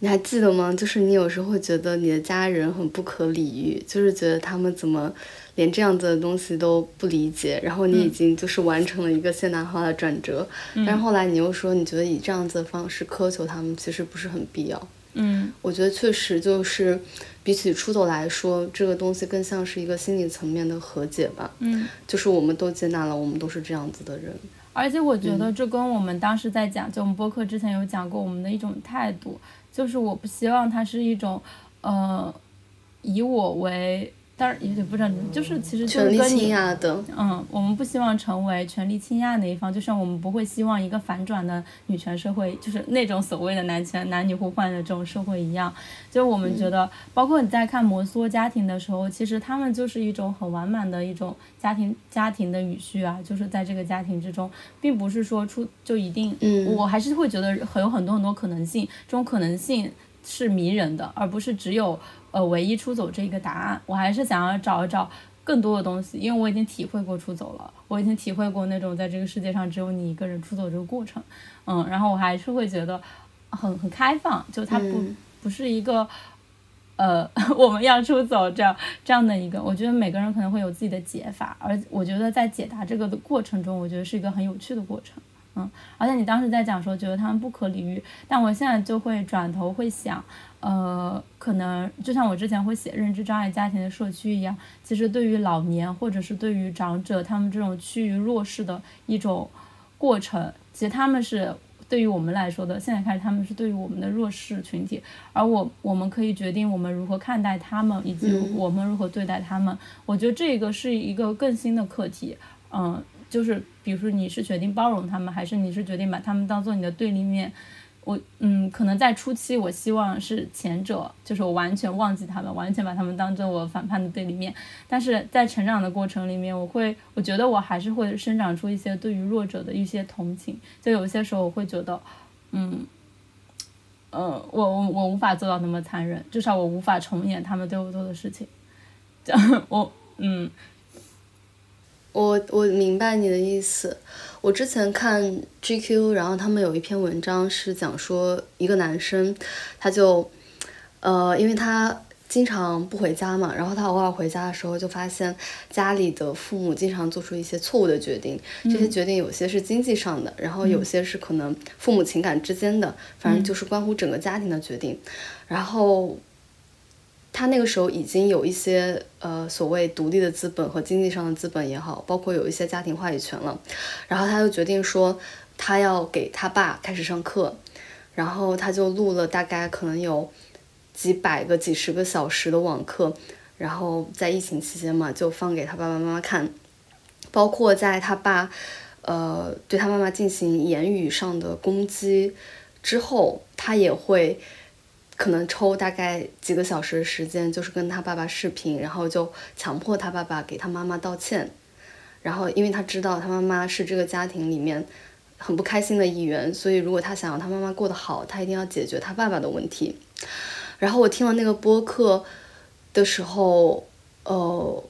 你还记得吗？就是你有时候会觉得你的家人很不可理喻，就是觉得他们怎么连这样子的东西都不理解。然后你已经就是完成了一个现代化的转折，但是后来你又说，你觉得以这样子的方式苛求他们，其实不是很必要。嗯，我觉得确实就是比起出走来说，这个东西更像是一个心理层面的和解吧。嗯，就是我们都接纳了，我们都是这样子的人。而且我觉得这跟我们当时在讲，就我们播客之前有讲过我们的一种态度，就是我不希望它是一种，呃，以我为。当然也不知道，就是其实就是跟你，嗯，我们不希望成为权力倾轧那一方，就像我们不会希望一个反转的女权社会，就是那种所谓的男权男女互换的这种社会一样。就我们觉得，包括你在看摩梭家庭的时候，其实他们就是一种很完满的一种家庭家庭的语序啊，就是在这个家庭之中，并不是说出就一定，我还是会觉得很有很多很多可能性，这种可能性是迷人的，而不是只有。呃，唯一出走这一个答案，我还是想要找一找更多的东西，因为我已经体会过出走了，我已经体会过那种在这个世界上只有你一个人出走这个过程，嗯，然后我还是会觉得很很开放，就它不不是一个呃 我们要出走这样这样的一个，我觉得每个人可能会有自己的解法，而我觉得在解答这个的过程中，我觉得是一个很有趣的过程，嗯，而且你当时在讲说觉得他们不可理喻，但我现在就会转头会想。呃，可能就像我之前会写认知障碍家庭的社区一样，其实对于老年或者是对于长者，他们这种趋于弱势的一种过程，其实他们是对于我们来说的，现在开始他们是对于我们的弱势群体，而我我们可以决定我们如何看待他们，以及我们如何对待他们。我觉得这个是一个更新的课题，嗯。就是比如说你是决定包容他们，还是你是决定把他们当做你的对立面？我嗯，可能在初期，我希望是前者，就是我完全忘记他们，完全把他们当做我反叛的对立面。但是在成长的过程里面，我会，我觉得我还是会生长出一些对于弱者的一些同情。就有些时候，我会觉得，嗯，呃，我我我无法做到那么残忍，至少我无法重演他们对我做的事情。这样，我嗯。我我明白你的意思。我之前看 GQ，然后他们有一篇文章是讲说一个男生，他就，呃，因为他经常不回家嘛，然后他偶尔回家的时候，就发现家里的父母经常做出一些错误的决定。这些决定有些是经济上的，然后有些是可能父母情感之间的，反正就是关乎整个家庭的决定。然后。他那个时候已经有一些呃所谓独立的资本和经济上的资本也好，包括有一些家庭话语权了，然后他就决定说他要给他爸开始上课，然后他就录了大概可能有几百个、几十个小时的网课，然后在疫情期间嘛，就放给他爸爸妈妈看，包括在他爸呃对他妈妈进行言语上的攻击之后，他也会。可能抽大概几个小时的时间，就是跟他爸爸视频，然后就强迫他爸爸给他妈妈道歉。然后，因为他知道他妈妈是这个家庭里面很不开心的一员，所以如果他想要他妈妈过得好，他一定要解决他爸爸的问题。然后我听了那个播客的时候，呃，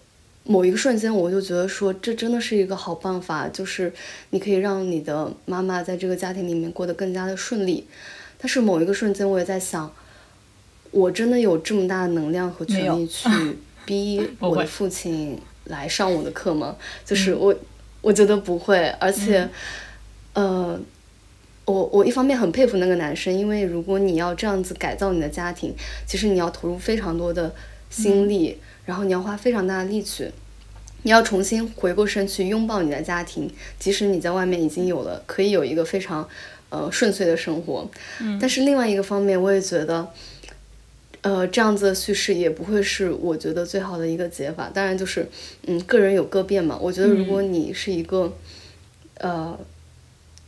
某一个瞬间我就觉得说，这真的是一个好办法，就是你可以让你的妈妈在这个家庭里面过得更加的顺利。但是某一个瞬间，我也在想。我真的有这么大的能量和权利去 逼我的父亲来上我的课吗？就是我，我觉得不会。而且，呃，我我一方面很佩服那个男生，因为如果你要这样子改造你的家庭，其实你要投入非常多的心力，然后你要花非常大的力气，你要重新回过身去拥抱你的家庭，即使你在外面已经有了可以有一个非常呃顺遂的生活。嗯。但是另外一个方面，我也觉得。呃，这样子的叙事也不会是我觉得最好的一个解法。当然，就是嗯，个人有各变嘛。我觉得，如果你是一个呃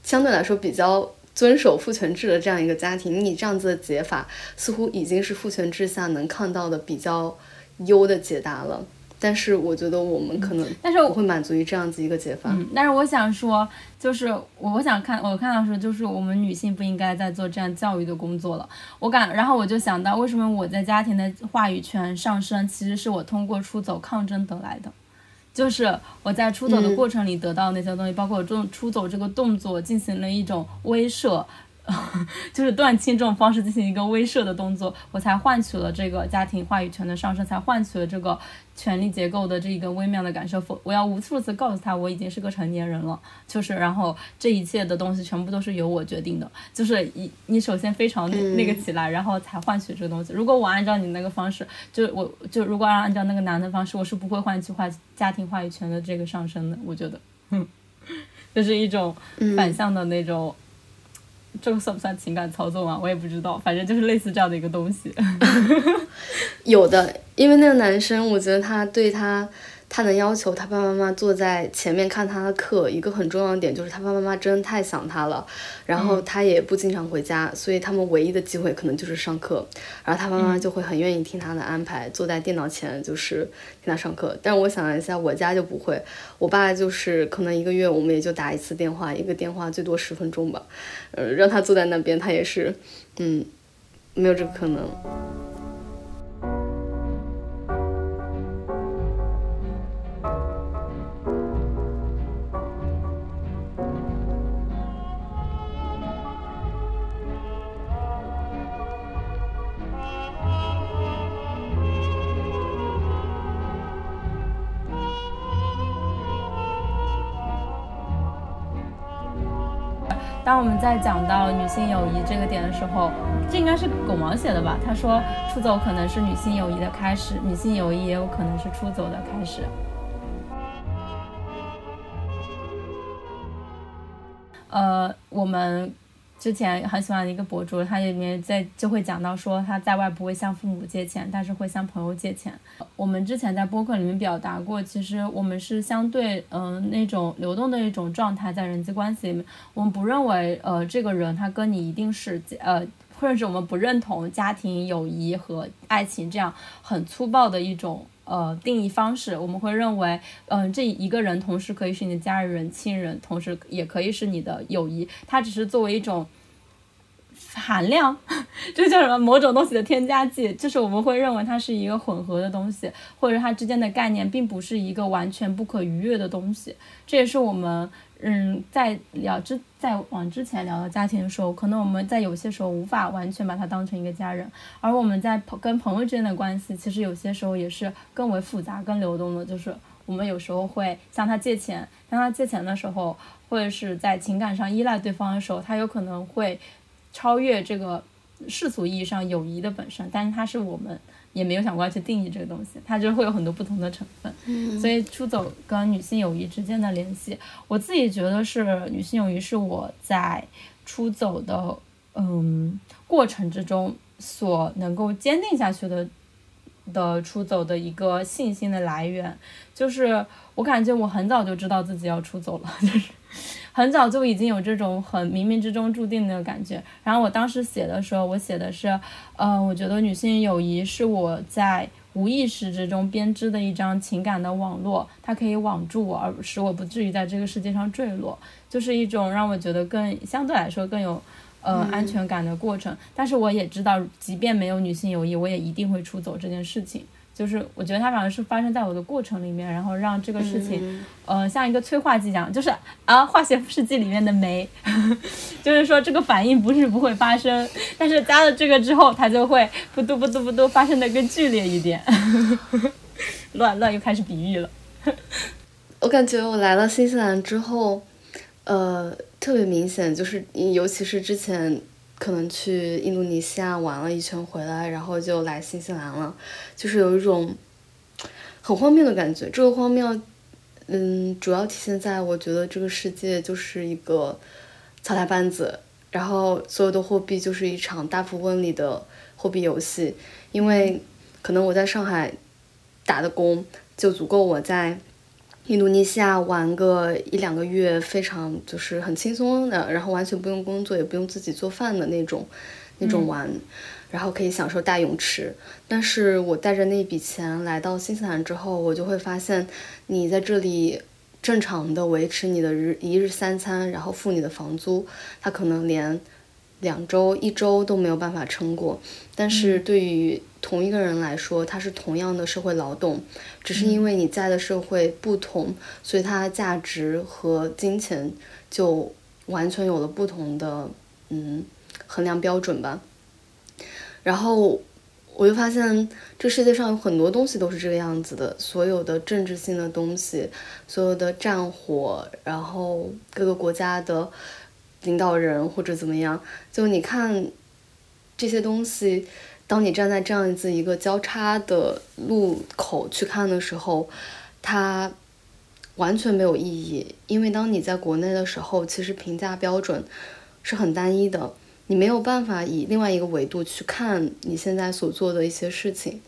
相对来说比较遵守父权制的这样一个家庭，你这样子的解法似乎已经是父权制下能看到的比较优的解答了。但是我觉得我们可能，但是我会满足于这样子一个解法。嗯，但是我想说，就是我我想看，我看到说，就是我们女性不应该再做这样教育的工作了。我感，然后我就想到，为什么我在家庭的话语权上升，其实是我通过出走抗争得来的，就是我在出走的过程里得到那些东西，包括我这种出走这个动作进行了一种威慑。就是断亲这种方式进行一个威慑的动作，我才换取了这个家庭话语权的上升，才换取了这个权力结构的这一个微妙的感受。否，我要无数次告诉他我已经是个成年人了，就是然后这一切的东西全部都是由我决定的。就是你你首先非常那那个起来，然后才换取这个东西。如果我按照你那个方式，就我就如果按照那个男的方式，我是不会换取话家庭话语权的这个上升的。我觉得，嗯，就是一种反向的那种。这个算不算情感操纵啊？我也不知道，反正就是类似这样的一个东西。有的，因为那个男生，我觉得他对他。他能要求他爸爸妈妈坐在前面看他的课，一个很重要的点就是他爸爸妈妈真的太想他了，然后他也不经常回家，所以他们唯一的机会可能就是上课，然后他妈妈就会很愿意听他的安排，坐在电脑前就是听他上课。但是我想了一下，我家就不会，我爸就是可能一个月我们也就打一次电话，一个电话最多十分钟吧，呃，让他坐在那边，他也是，嗯，没有这个可能。当我们在讲到女性友谊这个点的时候，这应该是狗毛写的吧？他说出走可能是女性友谊的开始，女性友谊也有可能是出走的开始。呃，我们。之前很喜欢的一个博主，他里面在就会讲到说，他在外不会向父母借钱，但是会向朋友借钱。我们之前在播客里面表达过，其实我们是相对嗯那种流动的一种状态，在人际关系里面，我们不认为呃这个人他跟你一定是呃，或者是我们不认同家庭、友谊和爱情这样很粗暴的一种。呃，定义方式，我们会认为，嗯，这一个人同时可以是你的家人、亲人，同时也可以是你的友谊，它只是作为一种含量，这叫什么？某种东西的添加剂，就是我们会认为它是一个混合的东西，或者它之间的概念并不是一个完全不可逾越的东西，这也是我们。嗯，在聊之在往之前聊到家庭的时候，可能我们在有些时候无法完全把它当成一个家人，而我们在朋跟朋友之间的关系，其实有些时候也是更为复杂、更流动的。就是我们有时候会向他借钱，向他借钱的时候，或者是在情感上依赖对方的时候，他有可能会超越这个世俗意义上友谊的本身，但是它是我们。也没有想过要去定义这个东西，它就会有很多不同的成分。嗯，所以出走跟女性友谊之间的联系，我自己觉得是女性友谊是我在出走的嗯过程之中所能够坚定下去的的出走的一个信心的来源。就是我感觉我很早就知道自己要出走了，就是。很早就已经有这种很冥冥之中注定的感觉。然后我当时写的时候，我写的是，呃，我觉得女性友谊是我在无意识之中编织的一张情感的网络，它可以网住我，而使我不至于在这个世界上坠落，就是一种让我觉得更相对来说更有，呃，安全感的过程。但是我也知道，即便没有女性友谊，我也一定会出走这件事情。就是我觉得它反而是发生在我的过程里面，然后让这个事情，呃，像一个催化剂一样，就是啊，化学试剂里面的酶，就是说这个反应不是不会发生，但是加了这个之后，它就会不嘟不嘟不嘟发生的更剧烈一点。乱乱又开始比喻了。我感觉我来了新西兰之后，呃，特别明显，就是尤其是之前。可能去印度尼西亚玩了一圈回来，然后就来新西兰了，就是有一种很荒谬的感觉。这个荒谬，嗯，主要体现在我觉得这个世界就是一个草台班子，然后所有的货币就是一场大富翁里的货币游戏。因为可能我在上海打的工就足够我在。印度尼西亚玩个一两个月，非常就是很轻松的，然后完全不用工作，也不用自己做饭的那种，那种玩，然后可以享受大泳池。但是我带着那笔钱来到新西兰之后，我就会发现，你在这里正常的维持你的日一日三餐，然后付你的房租，他可能连。两周、一周都没有办法撑过，但是对于同一个人来说，他是同样的社会劳动，只是因为你在的社会不同，所以它的价值和金钱就完全有了不同的嗯衡量标准吧。然后我就发现，这世界上有很多东西都是这个样子的，所有的政治性的东西，所有的战火，然后各个国家的。领导人或者怎么样，就你看这些东西，当你站在这样子一个交叉的路口去看的时候，它完全没有意义。因为当你在国内的时候，其实评价标准是很单一的，你没有办法以另外一个维度去看你现在所做的一些事情。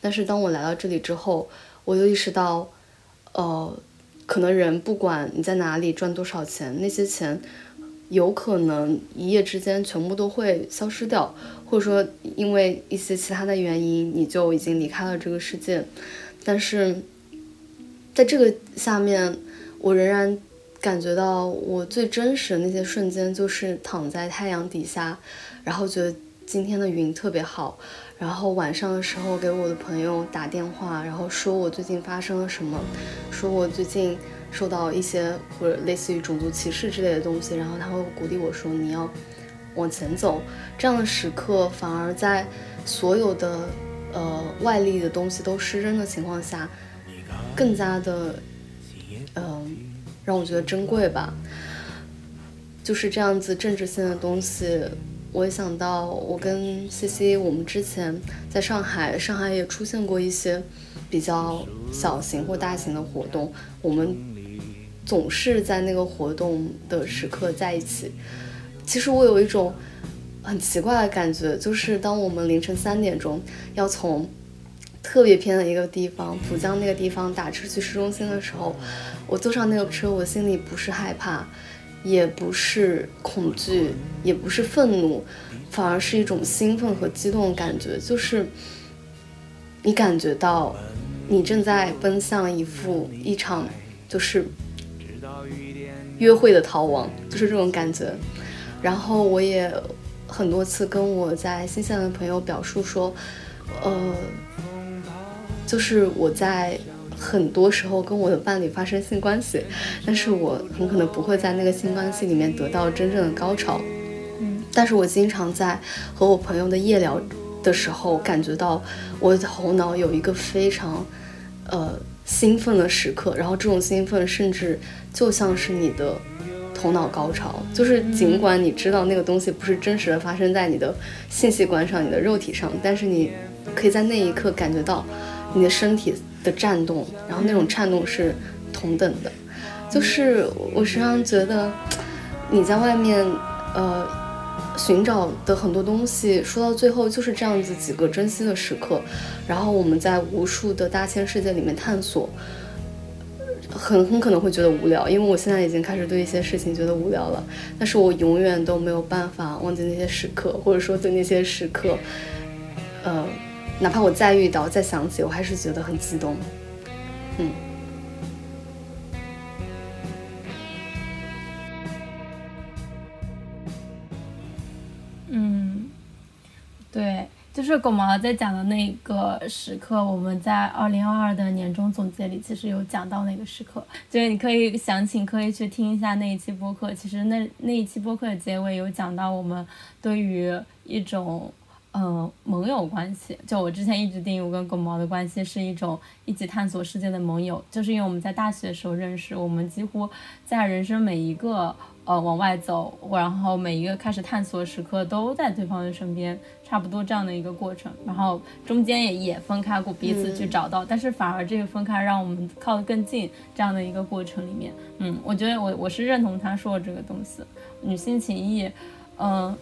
但是当我来到这里之后，我就意识到，呃，可能人不管你在哪里赚多少钱，那些钱。有可能一夜之间全部都会消失掉，或者说因为一些其他的原因，你就已经离开了这个世界。但是，在这个下面，我仍然感觉到我最真实的那些瞬间，就是躺在太阳底下，然后觉得今天的云特别好，然后晚上的时候给我的朋友打电话，然后说我最近发生了什么，说我最近。受到一些或者类似于种族歧视之类的东西，然后他会鼓励我说：“你要往前走。”这样的时刻反而在所有的呃外力的东西都失真的情况下，更加的嗯让我觉得珍贵吧。就是这样子政治性的东西，我也想到我跟西西，我们之前在上海，上海也出现过一些比较小型或大型的活动，我们。总是在那个活动的时刻在一起。其实我有一种很奇怪的感觉，就是当我们凌晨三点钟要从特别偏的一个地方浦江那个地方打车去市中心的时候，我坐上那个车，我心里不是害怕，也不是恐惧，也不是愤怒，反而是一种兴奋和激动的感觉，就是你感觉到你正在奔向一副一场就是约会的逃亡，就是这种感觉。然后我也很多次跟我在新西兰的朋友表述说，呃。就是我在很多时候跟我的伴侣发生性关系，但是我很可能不会在那个性关系里面得到真正的高潮。嗯，但是我经常在和我朋友的夜聊的时候，感觉到我的头脑有一个非常呃兴奋的时刻，然后这种兴奋甚至就像是你的头脑高潮，就是尽管你知道那个东西不是真实的发生在你的信息观上、你的肉体上，但是你可以在那一刻感觉到。你的身体的颤动，然后那种颤动是同等的，就是我时常觉得你在外面呃寻找的很多东西，说到最后就是这样子几个珍惜的时刻，然后我们在无数的大千世界里面探索，很很可能会觉得无聊，因为我现在已经开始对一些事情觉得无聊了，但是我永远都没有办法忘记那些时刻，或者说对那些时刻，呃。哪怕我再遇到、再想起，我还是觉得很激动。嗯，对，就是狗毛在讲的那个时刻，我们在二零二二的年终总结里其实有讲到那个时刻，就是你可以详情可以去听一下那一期播客。其实那那一期播客的结尾有讲到我们对于一种。嗯，盟友关系，就我之前一直定义我跟狗毛的关系是一种一起探索世界的盟友，就是因为我们在大学的时候认识，我们几乎在人生每一个呃往外走，然后每一个开始探索的时刻都在对方的身边，差不多这样的一个过程，然后中间也也分开过，彼此去找到，但是反而这个分开让我们靠得更近，这样的一个过程里面，嗯，我觉得我我是认同他说的这个东西，女性情谊。嗯，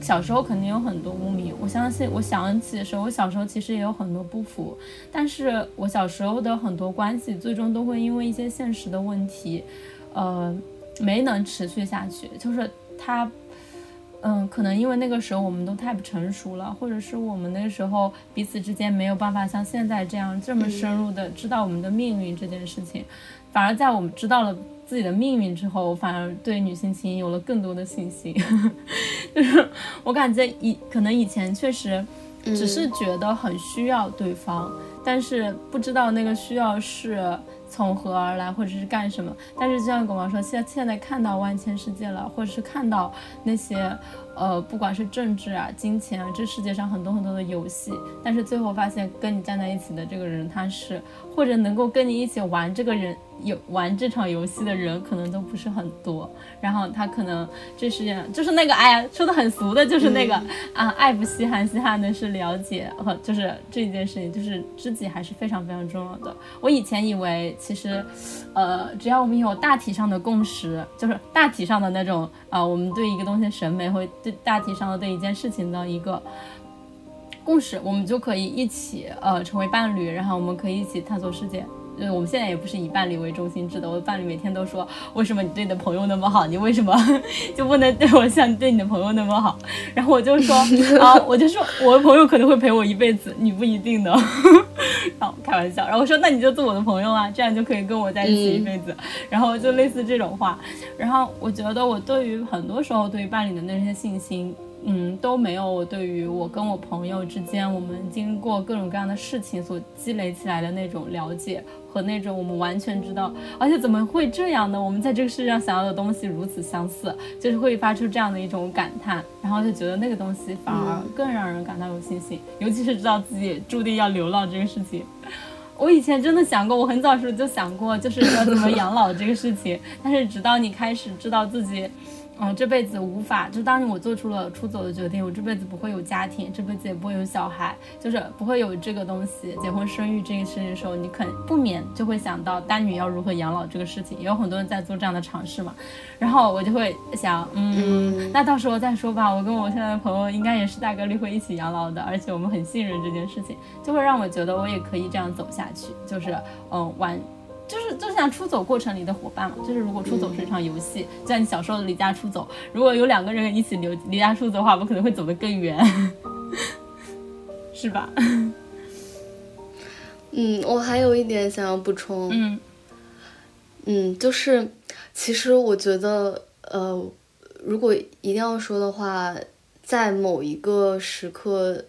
小时候肯定有很多污名。我相信，我想起的时候，我小时候其实也有很多不服。但是我小时候的很多关系，最终都会因为一些现实的问题，呃，没能持续下去。就是他，嗯，可能因为那个时候我们都太不成熟了，或者是我们那个时候彼此之间没有办法像现在这样这么深入的知道我们的命运这件事情，反而在我们知道了。自己的命运之后，反而对女性情有了更多的信心。就是我感觉以可能以前确实只是觉得很需要对方，但是不知道那个需要是从何而来，或者是干什么。但是就像狗毛说，现现在看到万千世界了，或者是看到那些。呃，不管是政治啊、金钱啊，这世界上很多很多的游戏，但是最后发现跟你站在一起的这个人，他是或者能够跟你一起玩这个人有玩这场游戏的人，可能都不是很多。然后他可能这世界上就是那个，哎呀，说的很俗的，就是那个啊，爱不稀罕，稀罕的是了解和就是这件事情，就是知己还是非常非常重要的。我以前以为其实，呃，只要我们有大体上的共识，就是大体上的那种啊，我们对一个东西审美会。对大体上的对一件事情的一个共识，我们就可以一起呃成为伴侣，然后我们可以一起探索世界。呃，我们现在也不是以伴侣为中心制的，我的伴侣每天都说，为什么你对你的朋友那么好，你为什么就不能对我像你对你的朋友那么好？然后我就说 啊，我就说我的朋友可能会陪我一辈子，你不一定的。然后开玩笑，然后我说那你就做我的朋友啊，这样就可以跟我在一起一辈子。然后就类似这种话。然后我觉得我对于很多时候对于伴侣的那些信心。嗯，都没有我对于我跟我朋友之间，我们经过各种各样的事情所积累起来的那种了解和那种我们完全知道，而且怎么会这样呢？我们在这个世界上想要的东西如此相似，就是会发出这样的一种感叹，然后就觉得那个东西反而更让人感到有信心，尤其是知道自己注定要流浪这个事情。我以前真的想过，我很早时候就想过，就是说怎么养老这个事情，但是直到你开始知道自己。嗯，这辈子无法，就当我做出了出走的决定，我这辈子不会有家庭，这辈子也不会有小孩，就是不会有这个东西，结婚生育这个事情的时候，你肯不免就会想到单女要如何养老这个事情，也有很多人在做这样的尝试嘛。然后我就会想，嗯，那到时候再说吧。我跟我现在的朋友应该也是大概率会一起养老的，而且我们很信任这件事情，就会让我觉得我也可以这样走下去，就是嗯，完。就是就像出走过程里的伙伴嘛，就是如果出走是一场游戏，就像你小时候离家出走，如果有两个人一起离离家出走的话，我们可能会走得更远，是吧？嗯，我还有一点想要补充，嗯，嗯，就是其实我觉得，呃，如果一定要说的话，在某一个时刻，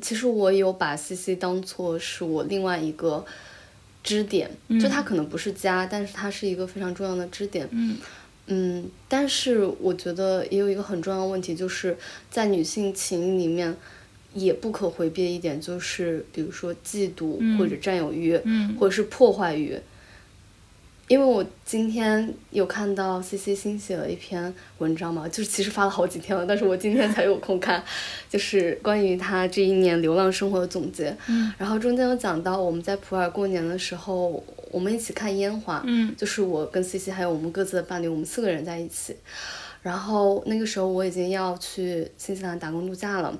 其实我有把 C C 当做是我另外一个。支点，就它可能不是家，但是它是一个非常重要的支点。嗯嗯，但是我觉得也有一个很重要的问题，就是在女性情里面，也不可回避的一点，就是比如说嫉妒或者占有欲，或者是破坏欲。因为我今天有看到 C C 新写了一篇文章嘛，就是其实发了好几天了，但是我今天才有空看，就是关于他这一年流浪生活的总结。嗯。然后中间有讲到我们在普洱过年的时候，我们一起看烟花。嗯。就是我跟 C C 还有我们各自的伴侣，我们四个人在一起。然后那个时候我已经要去新西兰打工度假了，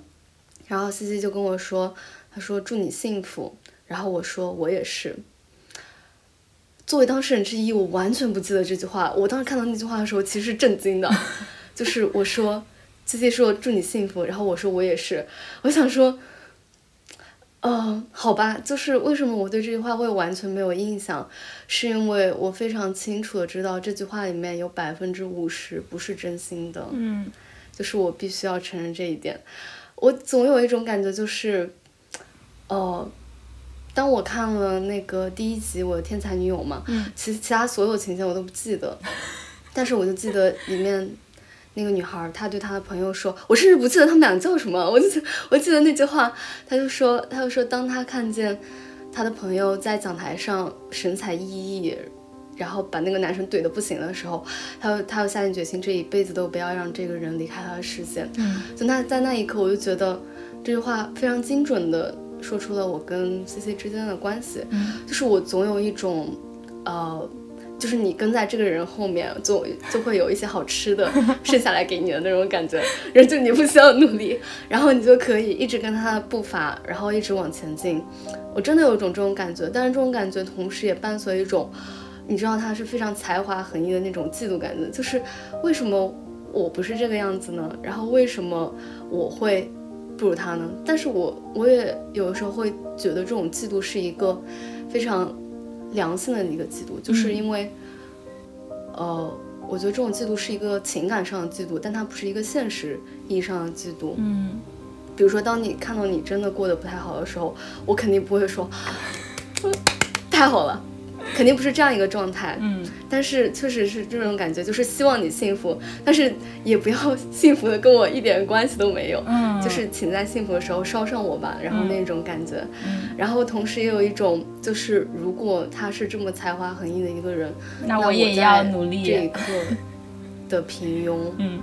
然后 C C 就跟我说，他说祝你幸福，然后我说我也是。作为当事人之一，我完全不记得这句话。我当时看到那句话的时候，其实是震惊的。就是我说七七说祝你幸福，然后我说我也是。我想说，嗯，好吧，就是为什么我对这句话会完全没有印象，是因为我非常清楚的知道这句话里面有百分之五十不是真心的。嗯，就是我必须要承认这一点。我总有一种感觉，就是，哦。当我看了那个第一集《我的天才女友》嘛，其实其他所有情节我都不记得，但是我就记得里面那个女孩，她对她的朋友说，我甚至不记得他们俩叫什么，我就我记得那句话，她就说，她就说，当她看见她的朋友在讲台上神采奕奕，然后把那个男生怼得不行的时候，她又她又下定决心，这一辈子都不要让这个人离开她的视线。就那在那一刻，我就觉得这句话非常精准的。说出了我跟 C C 之间的关系，就是我总有一种，呃，就是你跟在这个人后面，总就会有一些好吃的 剩下来给你的那种感觉，然后就你不需要努力，然后你就可以一直跟他的步伐，然后一直往前进。我真的有一种这种感觉，但是这种感觉同时也伴随一种，你知道他是非常才华横溢的那种嫉妒感觉，就是为什么我不是这个样子呢？然后为什么我会？不如他呢？但是我我也有的时候会觉得这种嫉妒是一个非常良性的一个嫉妒，就是因为，呃，我觉得这种嫉妒是一个情感上的嫉妒，但它不是一个现实意义上的嫉妒。嗯，比如说，当你看到你真的过得不太好的时候，我肯定不会说太好了。肯定不是这样一个状态，嗯，但是确实是这种感觉，就是希望你幸福，但是也不要幸福的跟我一点关系都没有，嗯，就是请在幸福的时候捎上我吧，然后那种感觉，嗯，然后同时也有一种，就是如果他是这么才华横溢的一个人，那我也要努力。这一刻的平庸，嗯，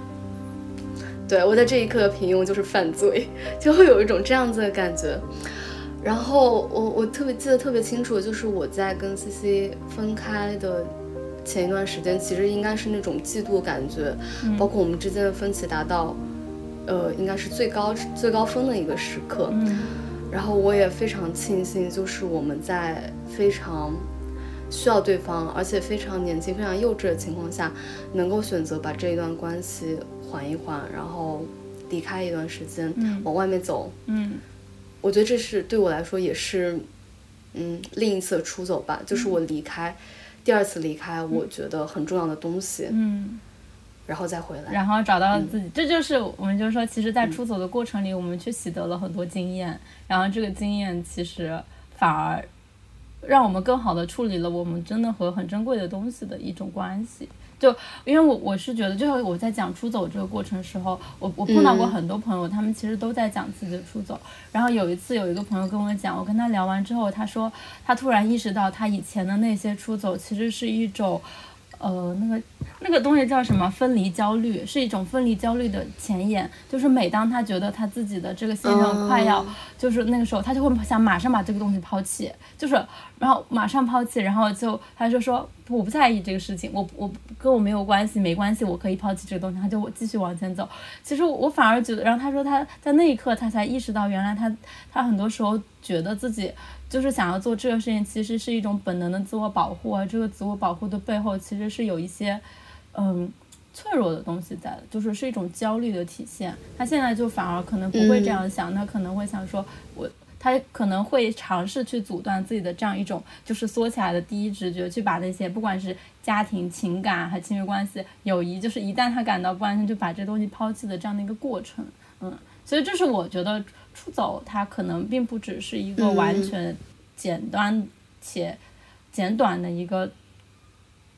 对我在这一刻的平庸就是犯罪，就会有一种这样子的感觉。然后我我特别记得特别清楚，就是我在跟 C C 分开的前一段时间，其实应该是那种嫉妒感觉，包括我们之间的分歧达到，呃，应该是最高最高峰的一个时刻。然后我也非常庆幸，就是我们在非常需要对方，而且非常年轻、非常幼稚的情况下，能够选择把这一段关系缓一缓，然后离开一段时间，往外面走。嗯。我觉得这是对我来说也是，嗯，另一次出走吧，就是我离开，第二次离开，我觉得很重要的东西，嗯，然后再回来，然后找到自己，这就是我们就是说，其实，在出走的过程里，我们去习得了很多经验，然后这个经验其实反而让我们更好的处理了我们真的和很珍贵的东西的一种关系。就因为我我是觉得，就是我在讲出走这个过程时候，我我碰到过很多朋友，他们其实都在讲自己的出走。然后有一次有一个朋友跟我讲，我跟他聊完之后，他说他突然意识到他以前的那些出走其实是一种，呃，那个那个东西叫什么？分离焦虑是一种分离焦虑的前沿，就是每当他觉得他自己的这个先生快要，就是那个时候，他就会想马上把这个东西抛弃，就是然后马上抛弃，然后就他就说我不在意这个事情，我我跟我没有关系，没关系，我可以抛弃这个东西，他就继续往前走。其实我反而觉得，然后他说他在那一刻他才意识到，原来他他很多时候觉得自己。就是想要做这个事情，其实是一种本能的自我保护啊。这个自我保护的背后，其实是有一些，嗯，脆弱的东西在的，就是是一种焦虑的体现。他现在就反而可能不会这样想，他可能会想说，我他可能会尝试去阻断自己的这样一种就是缩起来的第一直觉，去把那些不管是家庭情感和亲密关系、友谊，就是一旦他感到不安全，就把这东西抛弃的这样的一个过程。嗯，所以这是我觉得。出走，它可能并不只是一个完全简单且简短的一个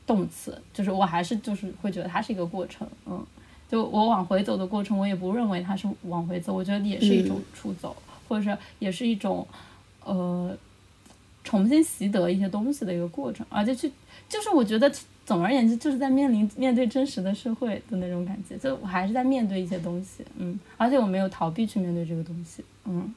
动词，就是我还是就是会觉得它是一个过程，嗯，就我往回走的过程，我也不认为它是往回走，我觉得也是一种出走，或者是也是一种呃重新习得一些东西的一个过程，而且去就是我觉得。总而言之，就是在面临面对真实的社会的那种感觉，就我还是在面对一些东西，嗯，而且我没有逃避去面对这个东西，嗯。